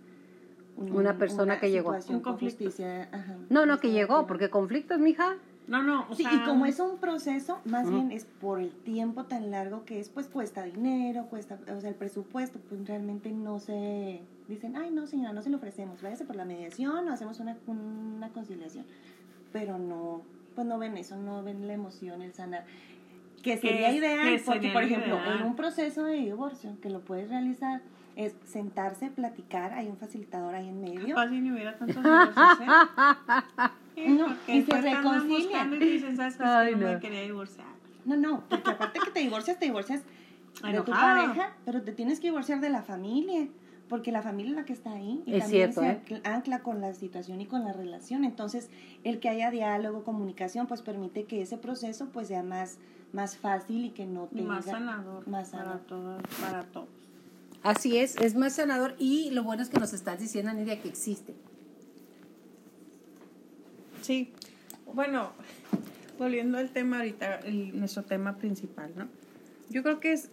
una persona que llegó. Un conflicto. no, no, que llegó, porque conflictos, mija. No, no, sí, y como es un proceso, más bien es por el tiempo tan largo que es, pues cuesta dinero, cuesta, o sea, el presupuesto, pues realmente no se, dicen, ay, no, señora, no se lo ofrecemos, váyase por la mediación o hacemos una, una conciliación, pero no, pues no ven eso, no ven la emoción, el sanar, que sería ideal, porque, por ejemplo, en un proceso de divorcio, que lo puedes realizar, es sentarse, platicar, hay un facilitador ahí en medio. Fácil ni hubiera tantos divorcios, ¿eh? no, y se reconcilian. Y dicen, ¿sabes qué? Ay, no. me quería divorciar. No, no, porque aparte que te divorcias, te divorcias de tu pareja, pero te tienes que divorciar de la familia porque la familia es la que está ahí y también se ¿eh? ancla con la situación y con la relación. Entonces, el que haya diálogo, comunicación, pues permite que ese proceso pues sea más, más fácil y que no tenga... Más sanador. Más sanador. Para, todos, para todos. Así es, es más sanador y lo bueno es que nos estás diciendo, Nidia, que existe. Sí, bueno, volviendo al tema ahorita, nuestro tema principal, ¿no? Yo creo que es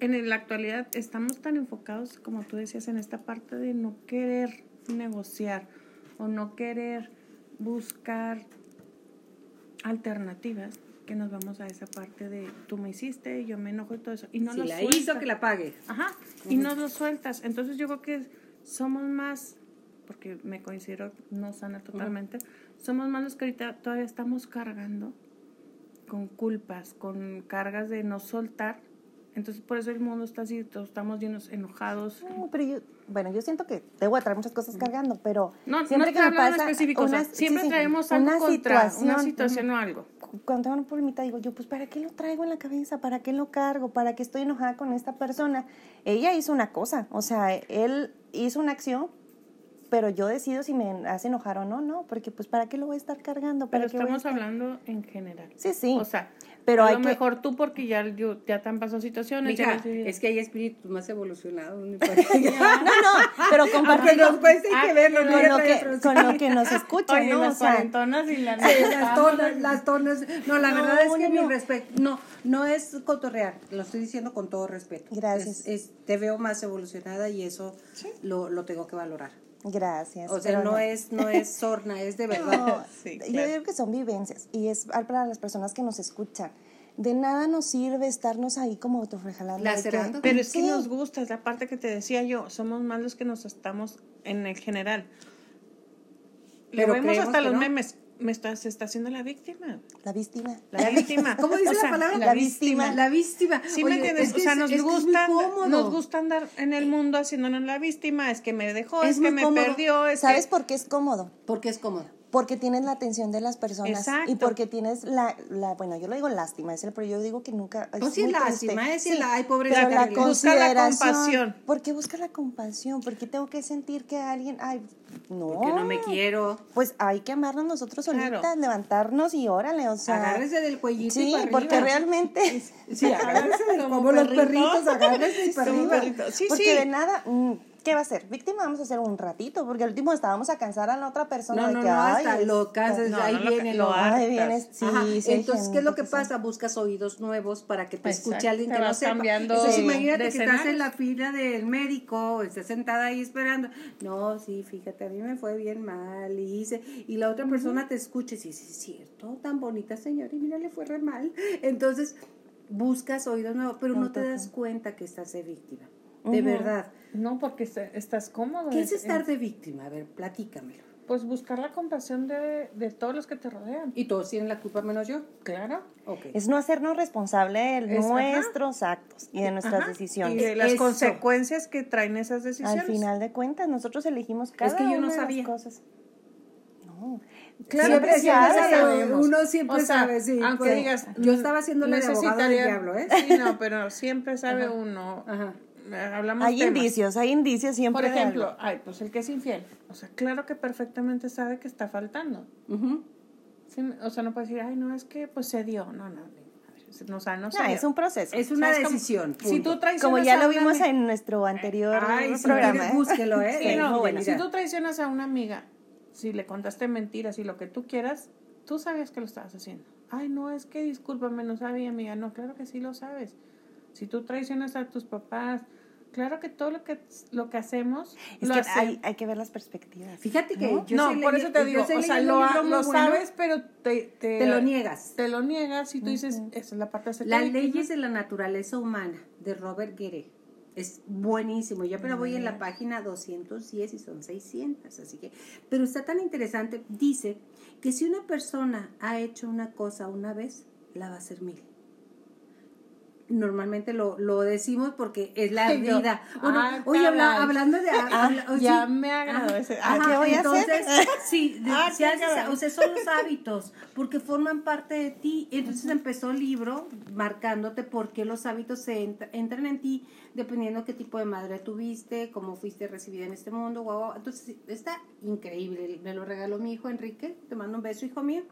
en la actualidad estamos tan enfocados, como tú decías, en esta parte de no querer negociar o no querer buscar alternativas que nos vamos a esa parte de tú me hiciste, yo me enojo y todo eso. Y no si la hizo, que la pague. Ajá, y no lo sueltas. Entonces yo creo que somos más, porque me considero no sana totalmente, somos más los que ahorita todavía estamos cargando con culpas, con cargas de no soltar entonces, por eso el mundo está así, todos estamos llenos enojados. No, pero yo, bueno, yo siento que debo traer muchas cosas cargando, pero no, siempre no que me pasa específico, siempre traemos algo una contra, situación, una situación o algo. Cuando tengo un problemita digo, yo pues ¿para qué lo traigo en la cabeza? ¿Para qué lo cargo? ¿Para qué estoy enojada con esta persona? Ella hizo una cosa, o sea, él hizo una acción, pero yo decido si me hace enojar o no, no, porque pues ¿para qué lo voy a estar cargando? pero estamos hablando en general. Sí, sí. O sea, pero a lo mejor tú porque ya, ya te han pasado situaciones. es que hay espíritus más evolucionados. no, no, pero compartir nos hay que verlo. Con, lo que, con lo que nos escuchan, ¿no? las cuarentonas y las... Sí, las tonas, las tonas. No, la verdad es que mi respeto... No, no es cotorrear, lo estoy diciendo con todo respeto. Gracias. Es, te veo más evolucionada y eso lo, lo tengo que valorar. Gracias. O sea, no, es no es sorna, es de verdad. Yo digo que son vivencias y es para las personas que nos escuchan. De nada nos sirve estarnos ahí como autofrejalando. Pero es que nos gusta, es la parte que te decía yo, somos más los que nos estamos en el general. Pero vemos hasta los memes me está, se está haciendo la víctima. La víctima. La víctima. ¿Cómo dice la palabra? La, víctima. La víctima. Sí, ¿me entiendes? o sea, nos gusta, nos gusta andar en el mundo haciéndonos la víctima, es que me dejó, es, que me perdió. Es ¿Sabes por qué es cómodo? Porque es cómodo porque tienes la atención de las personas y porque tienes la, la, bueno, yo lo digo lástima, es el, pero yo digo que nunca es pues sí, lástima, es sí, la, ay, pobre pero la, busca la compasión. ¿Por qué busca la compasión? ¿Por qué tengo que sentir que alguien, ay, no. Porque no me quiero. Pues hay que amarnos nosotros solitas, levantarnos y órale, o sea. Agárrese del cuellito Sí, y porque realmente. sí, agárrese del, como, los perritos, agárrese para arriba. Sí, porque de nada, mm, ¿Qué va a ser? Víctima vamos a hacer un ratito, porque al último estábamos a cansar a la otra persona. No, no, no, hasta lo cansas, ahí viene lo, ahí viene, sí, sí Entonces, ¿qué es lo que pasa? Buscas oídos nuevos para que te escuche alguien que no sepa. Cambiando Entonces, imagínate que estás en la fila del médico, estás sentada ahí esperando. No, sí, fíjate, a mí me fue bien mal, y hice, y la otra persona te escucha y dice, es cierto, tan bonita señora, y mira, le fue re mal. Entonces, buscas oídos nuevos, pero no, te das cuenta que estás de víctima. De verdad. No, porque estás cómodo. ¿Qué es estar de víctima? A ver, platícamelo. Pues buscar la compasión de, de, todos los que te rodean. ¿Y todos tienen la culpa menos yo? Claro. Okay. Es no hacernos responsable de nuestros actos y de nuestras decisiones. Y de las consecuencias que traen esas decisiones. Al final de cuentas, nosotros elegimos cada es que yo no sabía. cosas. No. Claro, siempre, sabe, uno siempre sabe, sí. Aunque digas, yo estaba haciendo la abogado del diablo, ¿eh? Sí, no, pero siempre sabe uno. Ajá hablamos hay indicios, hay indicios siempre. Por ejemplo, ay, pues el que es infiel, o sea, claro que perfectamente sabe que está faltando. o sea, no puede decir, ay, no, es que pues se dio, no, no. No, o sea, no, no es un proceso. Es una decisión. si tú Como ya lo vimos en nuestro anterior programa. ¿eh? búsquelo, ¿eh? Sí, no, bueno, si tú traicionas a una amiga, si le contaste mentiras y lo que tú quieras, tú sabías que lo estabas haciendo. Ay, no, es que discúlpame, no sabía, amiga. No, claro que sí lo sabes. Si tú traicionas a tus papás, claro que todo lo que lo que hacemos es que hay, hay, que ver las perspectivas. Fíjate que no, yo no por eso te digo, o sea, lo, lo sabes, pero te, te, lo niegas. Te lo niegas y tú dices, esa es la parte de Las leyes de la naturaleza humana de Robert Guerre. Es buenísimo. Yo pero voy en la página 210 y son 600, así que pero está tan interesante, dice que si una persona ha hecho una cosa una vez, la va a hacer mil normalmente lo, lo decimos porque es la vida. Ah, oye, hablando de... Ah, ya me agradó ese. Ah, ¿Qué voy a entonces, Sí, o sea, son los hábitos, porque forman parte de ti. Entonces empezó el libro marcándote por qué los hábitos se entran en ti, dependiendo qué tipo de madre tuviste, cómo fuiste recibida en este mundo. Wow, Entonces está increíble. Me lo regaló mi hijo Enrique. Te mando un beso, hijo mío.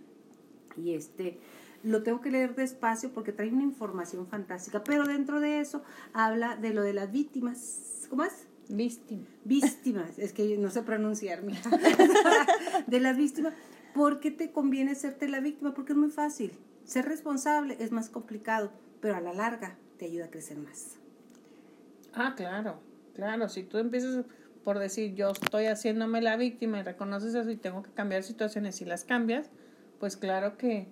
Y este lo tengo que leer despacio porque trae una información fantástica, pero dentro de eso habla de lo de las víctimas. ¿Cómo es? Víctimas. Víctimas, es que no sé pronunciar, de las víctimas. ¿Por qué te conviene serte la víctima? Porque es muy fácil. Ser responsable es más complicado, pero a la larga te ayuda a crecer más. Ah, claro, claro. Si tú empiezas por decir yo estoy haciéndome la víctima y reconoces eso y tengo que cambiar situaciones y las cambias, pues claro que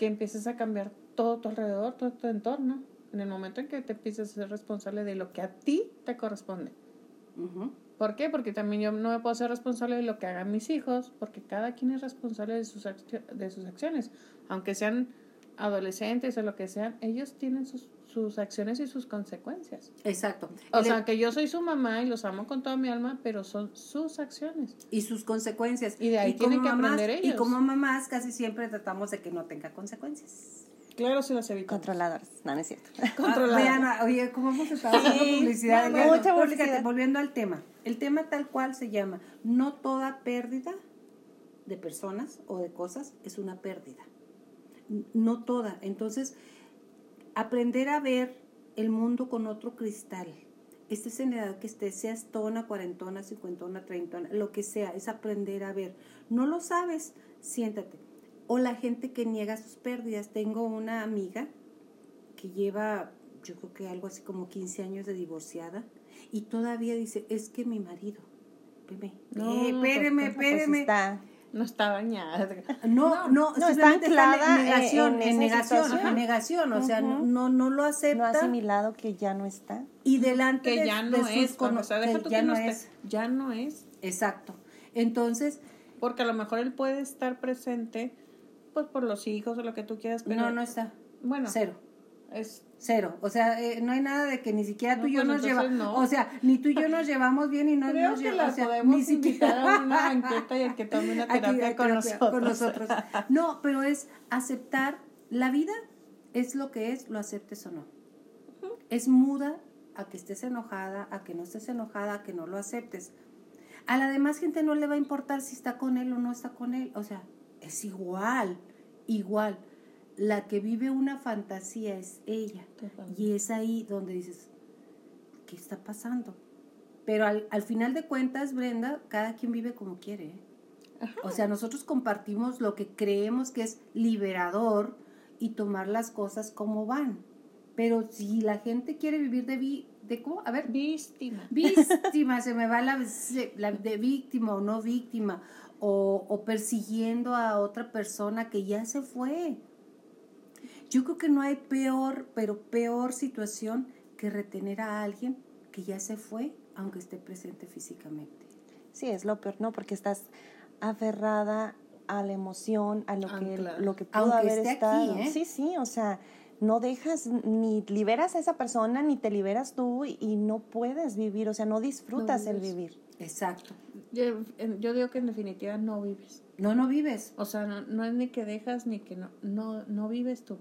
que empieces a cambiar todo tu alrededor, todo tu entorno, en el momento en que te empieces a ser responsable de lo que a ti te corresponde. ¿Por qué? Porque también yo no me puedo ser responsable de lo que hagan mis hijos, porque cada quien es responsable de sus, de sus acciones. Aunque sean adolescentes o lo que sean, ellos tienen sus, sus acciones y sus consecuencias. Exacto. O sea, que yo soy su mamá y los amo con toda mi alma, pero son sus acciones. Y sus consecuencias. Y de ahí tienen que aprender ellos. Y como mamás casi siempre tratamos de que no tenga consecuencias. Claro, si las evitamos. Controladores. No, no es cierto. Ah, oye, ¿cómo hemos estado haciendo publicidad? mucha publicidad. volviendo al tema. El tema tal cual se llama, no toda pérdida de personas o de cosas es una pérdida. No toda. Entonces, aprender a ver el mundo con otro cristal. Estés en la edad que estés, seas tona, cuarentona, cincuentona, treintona, lo que sea, es aprender a ver. No lo sabes, siéntate. O la gente que niega sus pérdidas. Tengo una amiga que lleva, yo creo que algo así como 15 años de divorciada y todavía dice, es que mi marido, espérame, no, eh, espéreme, espéreme. No está bañada. No, no, no está anclada en negación, en, negación, en negación, o sea, no, no lo acepta. No ha asimilado que ya no está. Y delante que ya no es, o sea, que ya no es. Ya no es. Exacto. Entonces, porque a lo mejor él puede estar presente pues por los hijos o lo que tú quieras, pero no, no está. Bueno, cero. Es Cero. O sea, eh, no hay nada de que ni siquiera tú y yo pues nos llevamos. O sea, ni tú y yo nos llevamos bien y no Creo nos llevamos. O sea, podemos ni siquiera. a una banqueta y el que tome una terapia, con, nosotros. con nosotros. No, pero es aceptar la vida es lo que es, lo aceptes o no. Es muda a que estés enojada, a que no estés enojada, a que no lo aceptes. A la demás gente no le va a importar si está con él o no está con él. O sea, es igual, igual la que vive una fantasía es ella. Y es ahí donde dices, ¿qué está pasando? Pero al, al final de cuentas, Brenda, cada quien vive como quiere. ¿eh? O sea, nosotros compartimos lo que creemos que es liberador y tomar las cosas como van. Pero si la gente quiere vivir de, vi, de ¿cómo? A ver. Víctima. Víctima, se me va la, la de víctima o no víctima. O, o persiguiendo a otra persona que ya se fue. Yo creo que no hay peor, pero peor situación que retener a alguien que ya se fue, aunque esté presente físicamente. Sí, es lo peor, ¿no? Porque estás aferrada a la emoción, a lo que lo que pudo haber estado. Aquí, ¿eh? Sí, sí, o sea, no dejas ni liberas a esa persona ni te liberas tú y, no puedes vivir, o sea, no disfrutas el vivir. Exacto. Yo, yo, digo que en definitiva no vives. No, no vives. O sea, no, no es ni que dejas ni que no, no, no vives tú.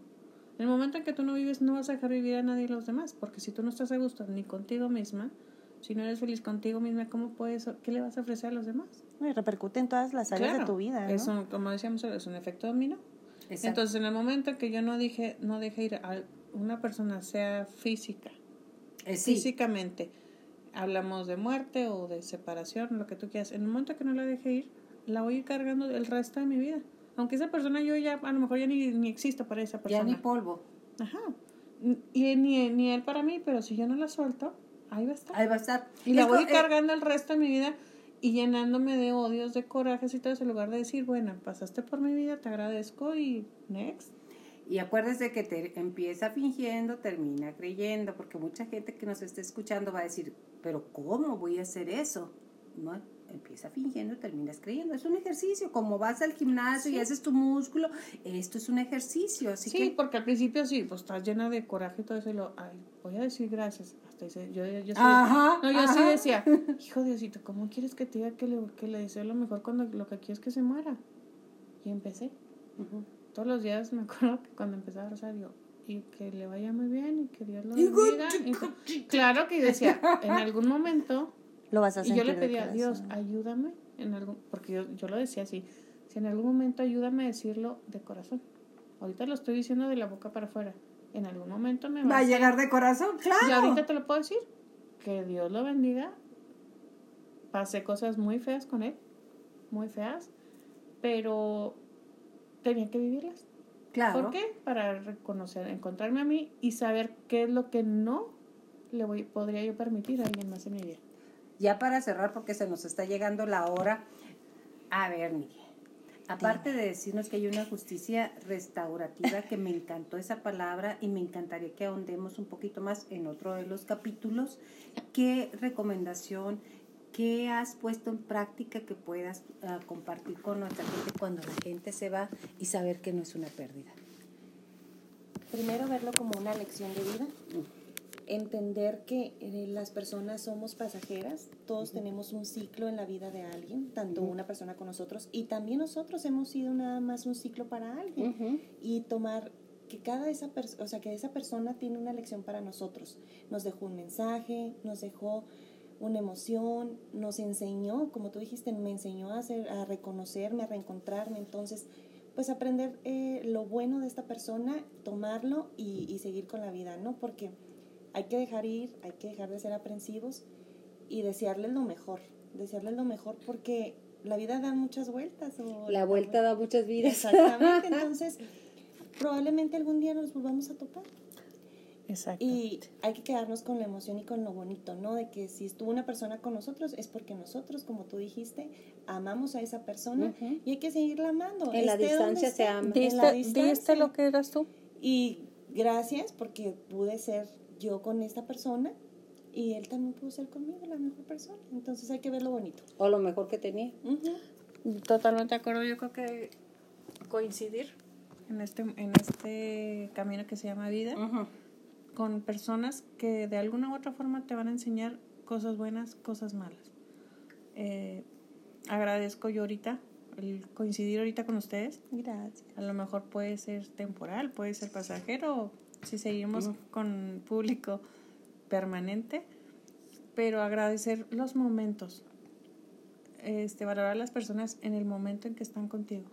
En el momento en que tú no vives, no vas a dejar vivir a nadie y los demás, porque si tú no estás a gusto ni contigo misma, si no eres feliz contigo misma, ¿cómo puedes, qué le vas a ofrecer a los demás? Y repercute en todas las áreas de tu vida. ¿no? Es un, como decíamos, es un efecto dominó. Entonces, en el momento en que yo no dije, no dejé ir a una persona, sea física, eh, físicamente, hablamos de muerte o de separación, lo que tú quieras, en el momento que no la dejé ir, la voy a ir cargando el resto de mi vida. Aunque esa persona yo ya, a lo mejor ya ni, ni existo para esa persona. Ya ni polvo. Ajá. Y ni, ni él para mí, pero si yo no la suelto, ahí va a estar. Ahí va a estar. Y la voy eh, cargando el resto de mi vida y llenándome de odios, de corajes y todo eso, en lugar de decir, bueno, pasaste por mi vida, te agradezco y next. Y acuérdese que te empieza fingiendo, termina creyendo, porque mucha gente que nos está escuchando va a decir, pero ¿cómo voy a hacer eso? ¿No? Empieza fingiendo y terminas creyendo. Es un ejercicio, como vas al gimnasio y haces tu músculo, esto es un ejercicio. Así sí, porque al principio sí, pues estás llena de coraje y todo eso, y lo, ay, voy a decir gracias. Hasta dice, yo, yo, sí, no, yo sí decía, hijo Diosito, ¿cómo quieres que te diga que le, que le deseo lo mejor cuando lo que quiero es que se muera? Y empecé. Todos los días me acuerdo que cuando empezaba a rezar, yo, y que le vaya muy bien y que Dios lo bendiga. claro que decía, en algún momento lo vas a sentir. Y yo le pedía, a Dios, ayúdame en algún, porque yo, yo lo decía así, si en algún momento ayúdame a decirlo de corazón. Ahorita lo estoy diciendo de la boca para afuera. En algún momento me va, a llegar de corazón, claro. Y ahorita te lo puedo decir. Que Dios lo bendiga. Pasé cosas muy feas con él, muy feas, pero tenía que vivirlas. Claro. ¿Por qué? Para reconocer, encontrarme a mí y saber qué es lo que no le voy, podría yo permitir a alguien más en mi vida. Ya para cerrar, porque se nos está llegando la hora. A ver, Miguel. Aparte de decirnos que hay una justicia restaurativa, que me encantó esa palabra y me encantaría que ahondemos un poquito más en otro de los capítulos, ¿qué recomendación, qué has puesto en práctica que puedas ah, compartir con nuestra gente cuando la gente se va y saber que no es una pérdida? Primero verlo como una lección de vida. Entender que eh, las personas somos pasajeras, todos tenemos un ciclo en la vida de alguien, tanto una persona con nosotros y también nosotros hemos sido nada más un ciclo para alguien. Y tomar que cada esa persona, o sea, que esa persona tiene una lección para nosotros. Nos dejó un mensaje, nos dejó una emoción, nos enseñó, como tú dijiste, me enseñó a, hacer, a reconocerme, a reencontrarme, entonces pues aprender eh, lo bueno de esta persona, tomarlo y, y seguir con la vida, ¿no? Porque hay que dejar ir, hay que dejar de ser aprensivos y desearles lo mejor, desearles lo mejor porque la vida da muchas vueltas. O la vuelta da muchas vidas. Exactamente, entonces probablemente algún día nos volvamos a topar. Exacto. Y hay que quedarnos con la emoción y con lo bonito, ¿no? De que si estuvo una persona con nosotros es porque nosotros, como tú dijiste, amamos a esa persona y hay que seguirla amando. En la distancia se ama. ¿Diste, en la distancia. lo que eras tú? Y gracias porque pude ser yo con esta persona y él también pudo ser conmigo la mejor persona. Entonces hay que ver lo bonito. O lo mejor que tenía. Totalmente de acuerdo. Yo creo que coincidir en este, en este camino que se llama vida con personas que de alguna u otra forma te van a enseñar cosas buenas, cosas malas. Eh, agradezco yo ahorita el coincidir ahorita con ustedes. Gracias. A lo mejor puede ser temporal, puede ser pasajero si seguimos con público permanente, pero agradecer los momentos, este, valorar a las personas en el momento en que están contigo.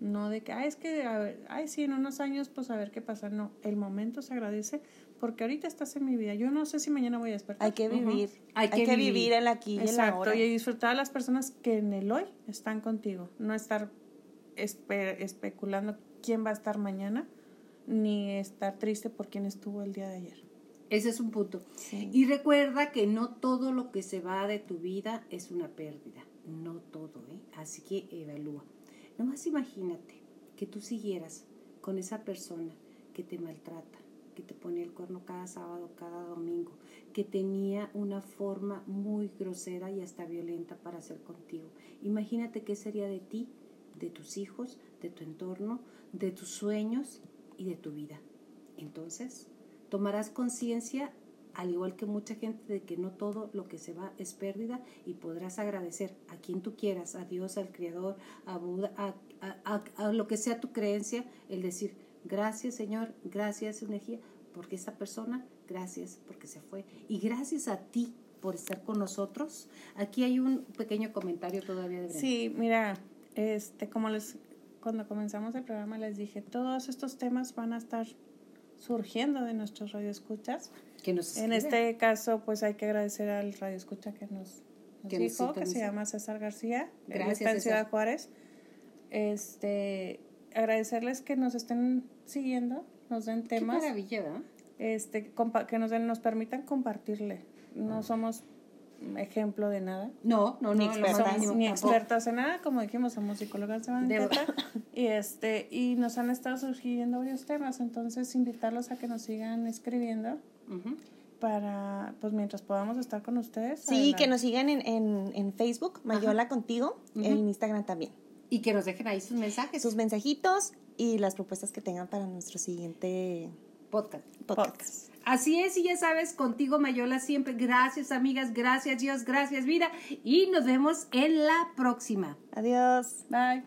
No de que, ay, es que, a ver, ay, sí, en unos años, pues a ver qué pasa. No, el momento se agradece porque ahorita estás en mi vida. Yo no sé si mañana voy a despertar. Hay que vivir. Hay, que, vivir. el aquí y el ahora. y disfrutar a las personas que en el hoy están contigo. No estar especulando quién va a estar mañana ni estar triste por quien estuvo el día de ayer. Ese es un punto. Y recuerda que no todo lo que se va de tu vida es una pérdida. No todo, ¿eh? Así que evalúa. Nomás imagínate que tú siguieras con esa persona que te maltrata, que te pone el cuerno cada sábado, cada domingo, que tenía una forma muy grosera y hasta violenta para hacer contigo. Imagínate qué sería de ti, de tus hijos, de tu entorno, de tus sueños y de tu vida. Entonces, tomarás conciencia, al igual que mucha gente, de que no todo lo que se va es pérdida y podrás agradecer a quien tú quieras, a Dios, al Creador, a Buda, a, lo que sea tu creencia, el decir, gracias Señor, gracias energía, porque esta persona, gracias porque se fue. Y gracias a ti por estar con nosotros. Aquí hay un pequeño comentario todavía de Sí, mira, este, como les cuando comenzamos el programa les dije, todos estos temas van a estar surgiendo de nuestros radioescuchas. Que nos en este caso, pues hay que agradecer al radioescucha que nos, dijo, que se llama César García, Gracias, está en Ciudad Juárez. Este, agradecerles que nos estén siguiendo, nos den temas. Qué maravilla, ¿verdad? Este, que nos, den, nos permitan compartirle. No somos ejemplo de nada. No, no, ni expertas. ni expertas en nada, como dijimos, somos psicólogas de y este, y nos han estado surgiendo varios temas, entonces invitarlos a que nos sigan escribiendo. para, pues mientras podamos estar con ustedes. Sí, que nos sigan en, en, en Facebook, Mayola Contigo, en Instagram también. Y que nos dejen ahí sus mensajes. Sus mensajitos y las propuestas que tengan para nuestro siguiente podcast. podcast. Así es, y ya sabes, contigo Mayola siempre. Gracias, amigas, gracias Dios, gracias vida. Y nos vemos en la próxima. Adiós. Bye.